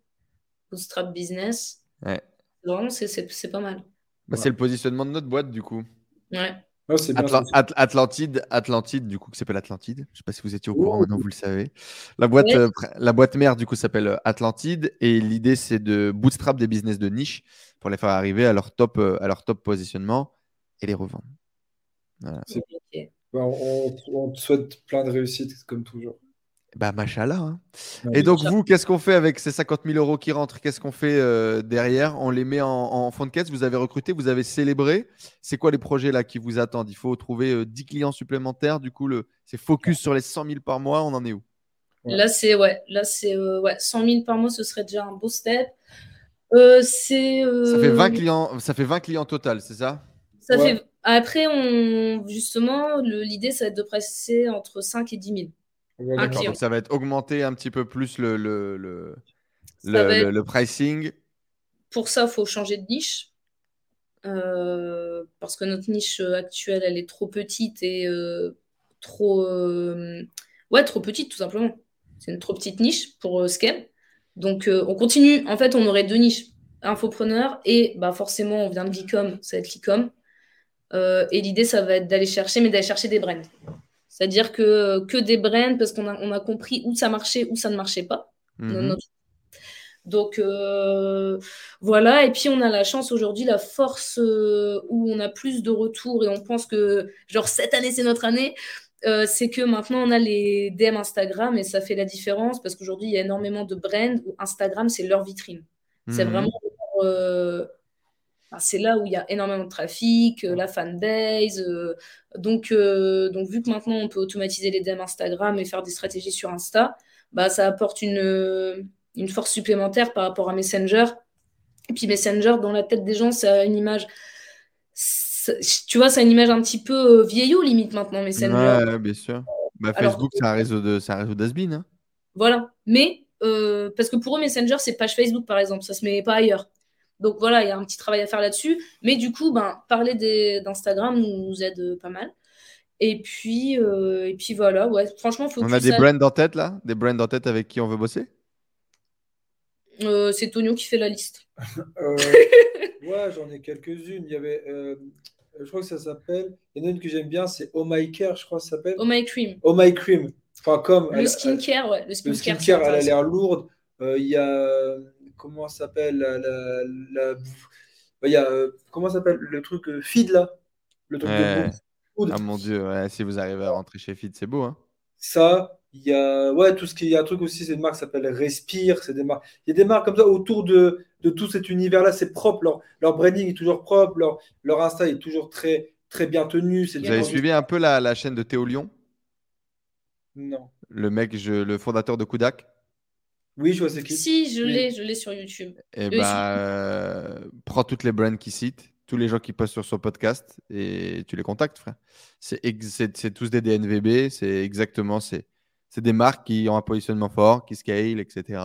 bootstrap business. Ouais. Vraiment, c'est- c'est c'est pas mal. Bah, Ouais. C'est le positionnement de notre boîte, du coup. Ouais. Bien. Atla-. At- Atlantide, Atlantide, du coup, qui s'appelle Atlantide. Je sais pas si vous étiez au courant, maintenant vous le savez. La boîte, euh, la boîte mère, du coup, s'appelle euh, Atlantide. Et l'idée, c'est de bootstrap des business de niche pour les faire arriver à leur top, euh, à leur top positionnement et les revendre. Bah, on, on te souhaite plein de réussite, comme toujours. Bah, machallah. hein. Ouais. Et donc, Machallah. vous, qu'est-ce qu'on fait avec ces 50 000 euros qui rentrent? Qu'est-ce qu'on fait euh, derrière? On les met en, en fond de caisse? Vous avez recruté, vous avez célébré. C'est quoi les projets là qui vous attendent? Il faut trouver euh, 10 clients supplémentaires. Du coup, le, c'est focus sur les 100 000 par mois. On en est où? Ouais. Là, c'est ouais, là, c'est euh, ouais, 100 000 par mois, ce serait déjà un beau step. Euh, c'est euh, Ça fait 20 clients, ça fait 20 clients total, c'est ça? Ça Ouais. fait après on justement le- l'idée ça va être de presser entre 5 et 10 000. Donc ça va être augmenter un petit peu plus le, le, le, le- être- pricing. Pour ça, il faut changer de niche. Euh, parce que notre niche euh, actuelle, elle est trop petite et euh, trop. euh, ouais, trop petite, tout simplement. C'est une trop petite niche pour Scam. Donc, on continue. En fait, on aurait deux niches infopreneur et bah, forcément, on vient de l'e-com, ça va être l'e-com. Et l'idée, ça va être d'aller chercher, mais d'aller chercher des brands. C'est-à-dire que, que des brands, parce qu'on a, on a compris où ça marchait, où ça ne marchait pas. Mhm. Donc euh, voilà, et puis on a la chance aujourd'hui, la force euh, où on a plus de retours et on pense que genre cette année c'est notre année, euh, c'est que maintenant on a les DM Instagram et ça fait la différence parce qu'aujourd'hui il y a énormément de brands où Instagram c'est leur vitrine. C'est Mhm. vraiment leur, c'est là où il y a énormément de trafic, la fanbase. donc, donc, vu que maintenant on peut automatiser les DM Instagram et faire des stratégies sur Insta, bah, ça apporte une, une force supplémentaire par rapport à Messenger. Et puis Messenger, dans la tête des gens, ça a une image tu vois, ça a une image un petit peu vieillot limite maintenant, Messenger. Ouais, bien sûr. Bah, Facebook, c'est un réseau de, c'est un réseau d'asbin. Hein. Voilà. Mais parce que pour eux, Messenger, c'est page Facebook, par exemple. Ça se met pas ailleurs. Donc voilà, il y a un petit travail à faire là-dessus. Mais du coup, ben, parler d'Instagram nous, aide pas mal. Et puis, euh, et puis voilà, ouais, franchement, faut On a des brands en tête là? Des brands en tête avec qui on veut bosser? Euh, C'est Tonio qui fait la liste. euh, ouais, j'en ai quelques-unes. Il y avait, euh, je crois que ça s'appelle, il y en a une que j'aime bien, c'est Oh My Care, je crois que ça s'appelle. Oh My Cream. Oh My Cream. Enfin, comme. Le skincare, ouais. Le skincare, le skincare elle a l'air lourde. Il y a comment ça s'appelle la, la, bah, il y a euh, comment s'appelle le truc euh, feed là? Le truc de ah mon dieu si vous arrivez à rentrer chez feed c'est beau hein. Ça il y a ouais tout ce qui il y a un truc aussi c'est une marque qui s'appelle Respire c'est des marques il y a des marques comme ça autour de, de tout cet univers là c'est propre leur, leur branding est toujours propre leur, leur Insta est toujours très très bien tenu vous avez suivi un peu la, la chaîne de Théo Lyon? Non. Le mec je, le fondateur de Kudak? Oui, je vois c'est qui. Si, je l'ai, je l'ai sur YouTube. Et eh bah, euh, prends toutes les brands qui citent, tous les gens qui postent sur son podcast et tu les contactes, frère. C'est, c'est, tous des DNVB, c'est exactement, c'est, c'est des marques qui ont un positionnement fort, qui scale, etc.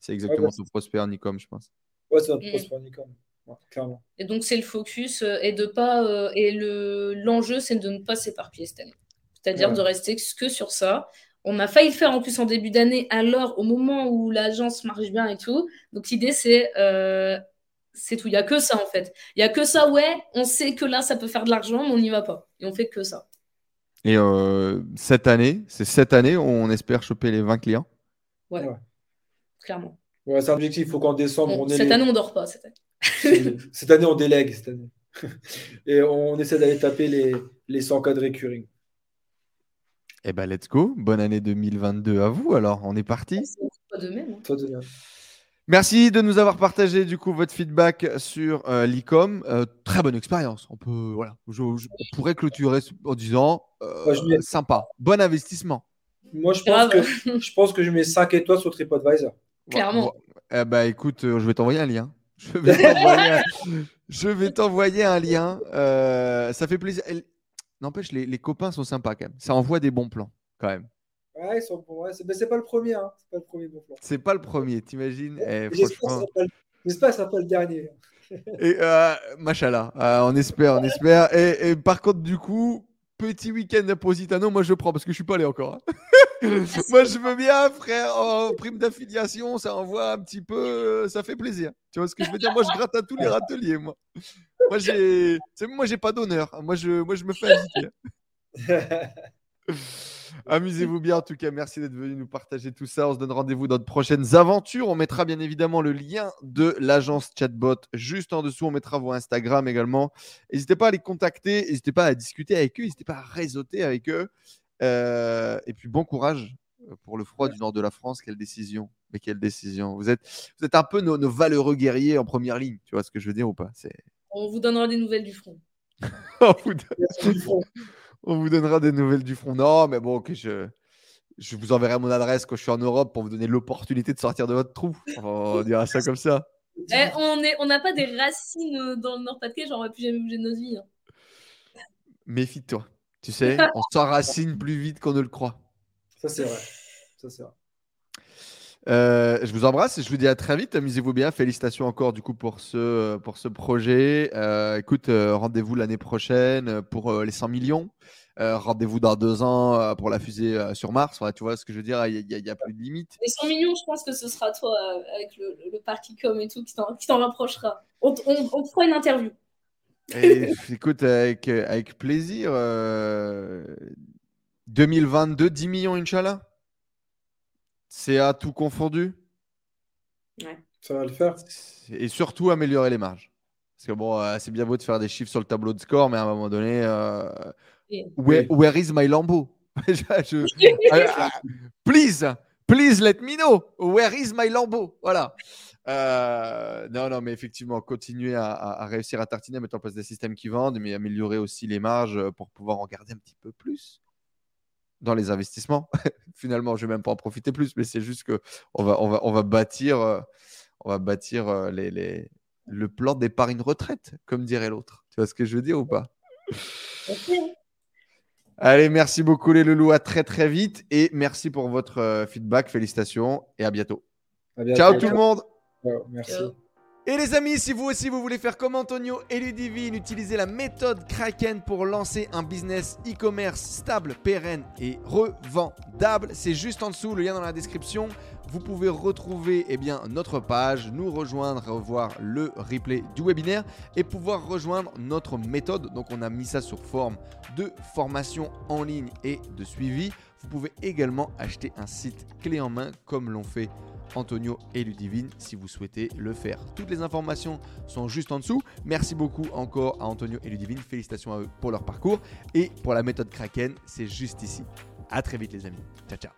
C'est exactement ton prospect en e-com, je pense. Ouais, c'est notre mm. prospect en e-com. clairement. Et donc, c'est le focus euh, et de pas. Euh, et le, l'enjeu, c'est de ne pas s'éparpiller cette année. C'est-à-dire de rester que sur ça on a failli le faire en plus en début d'année, alors au moment où l'agence marche bien et tout. Donc l'idée, c'est euh, c'est tout. Il n'y a que ça en fait. Il n'y a que ça, ouais, on sait que là, ça peut faire de l'argent, mais on n'y va pas. Et on fait que ça. Et euh, cette année, c'est cette année où on espère choper les 20 clients? Ouais, clairement. Ouais, c'est un objectif. Il faut qu'en décembre, on, Cette année, on ne dort pas. Cette année. cette année, on délègue. Cette année. et on essaie d'aller taper les, les 100 cas de recurring. Eh ben, let's go. Bonne année 2022 à vous. Alors, on est parti. Toi de même. Hein. Merci de nous avoir partagé du coup votre feedback sur euh, l'e-com. Euh, très bonne expérience. On peut, voilà, je, pourrais clôturer en disant euh, sympa, bon investissement. Moi, je pense, que, je pense que je mets 5 étoiles sur TripAdvisor. Clairement. eh ben, écoute, je vais t'envoyer un lien. Je vais t'envoyer un... je vais t'envoyer un lien. ça fait plaisir. N'empêche, les, copains sont sympas quand même. Ça envoie des bons plans quand même. Ouais, ils sont bons. c'est pas le premier. Hein. C'est pas le premier bon plan. C'est pas le premier, t'imagines? Eh, J'espère que ce sera pas le dernier. et euh, machallah, euh, on espère, on espère. Et, par contre, du coup, petit week-end à Positano, moi je prends parce que je suis pas allé encore. Hein. moi je veux bien, frère, en prime d'affiliation, ça envoie un petit peu, ça fait plaisir. Tu vois ce que je veux dire? Moi je gratte à tous les râteliers, moi. Moi, j'ai, moi, j'ai pas d'honneur. Moi, je, moi, je me fais inviter. Amusez-vous bien en tout cas. Merci d'être venu nous partager tout ça. On se donne rendez-vous dans de prochaines aventures. On mettra bien évidemment le lien de l'agence Chatbot juste en dessous. On mettra vos Instagram également. N'hésitez pas à les contacter. N'hésitez pas à discuter avec eux. N'hésitez pas à réseauter avec eux. Euh, et puis bon courage pour le froid du nord de la France. Quelle décision. Mais quelle décision. Vous êtes, vous êtes un peu nos, nos valeureux guerriers en première ligne. Tu vois ce que je veux dire ou pas? On vous donnera des nouvelles du front. on, vous donnera des nouvelles du front. Non, mais bon, ok, je, je vous enverrai mon adresse quand je suis en Europe pour vous donner l'opportunité de sortir de votre trou. On dira ça comme ça. Eh, on n'a pas des racines dans le Nord-Pas-de-Calais, genre on va plus jamais bouger de notre vie. Hein. Méfie-toi. Tu sais, on s'enracine plus vite qu'on ne le croit. Ça, c'est vrai. Ça, c'est vrai. Euh, je vous embrasse et je vous dis à très vite. Amusez-vous bien. Félicitations encore du coup pour ce, pour ce projet. Euh, écoute, euh, rendez-vous l'année prochaine pour les 100 millions. rendez-vous dans deux ans pour la fusée sur Mars. tu vois ce que je veux dire? Il n'y a, plus de limite. Les 100 millions, je pense que ce sera toi avec le, le parc com et tout qui t'en rapprochera. On, on, fera une interview. écoute, avec, avec plaisir. 2022, 10 millions, Inch'Allah c'est à tout confondu Ouais. Ça va le faire. Et surtout améliorer les marges. Parce que bon, euh, c'est bien beau de faire des chiffres sur le tableau de score, mais à un moment donné, euh, where, is my Lambo? Euh, Please, please let me know. Where is my Lambo? Voilà. Euh, non, non, mais effectivement, continuer à, réussir à tartiner, mettre en place des systèmes qui vendent, mais améliorer aussi les marges pour pouvoir en garder un petit peu plus dans les investissements. Finalement, je vais même pas en profiter plus, mais c'est juste que on va, on va, on va bâtir, on va bâtir les, les, le plan d'épargne retraite, comme dirait l'autre. Tu vois ce que je veux dire ou pas? Allez, merci beaucoup les loulous, à très très vite et merci pour votre euh, feedback, félicitations et à bientôt. Ciao tout le monde. merci. Et les amis, si vous aussi vous voulez faire comme Antonio et Ludivine, utiliser la méthode Kraken pour lancer un business e-commerce stable, pérenne et revendable, c'est juste en dessous, le lien dans la description. Vous pouvez retrouver eh bien, notre page, nous rejoindre, revoir le replay du webinaire et pouvoir rejoindre notre méthode. Donc on a mis ça sur forme de formation en ligne et de suivi. Vous pouvez également acheter un site clé en main comme l'ont fait Antonio et Ludivine si vous souhaitez le faire. Toutes les informations sont juste en dessous. Merci beaucoup encore à Antonio et Ludivine. Félicitations à eux pour leur parcours. Et pour la méthode Kraken, c'est juste ici. A très vite les amis. Ciao ciao.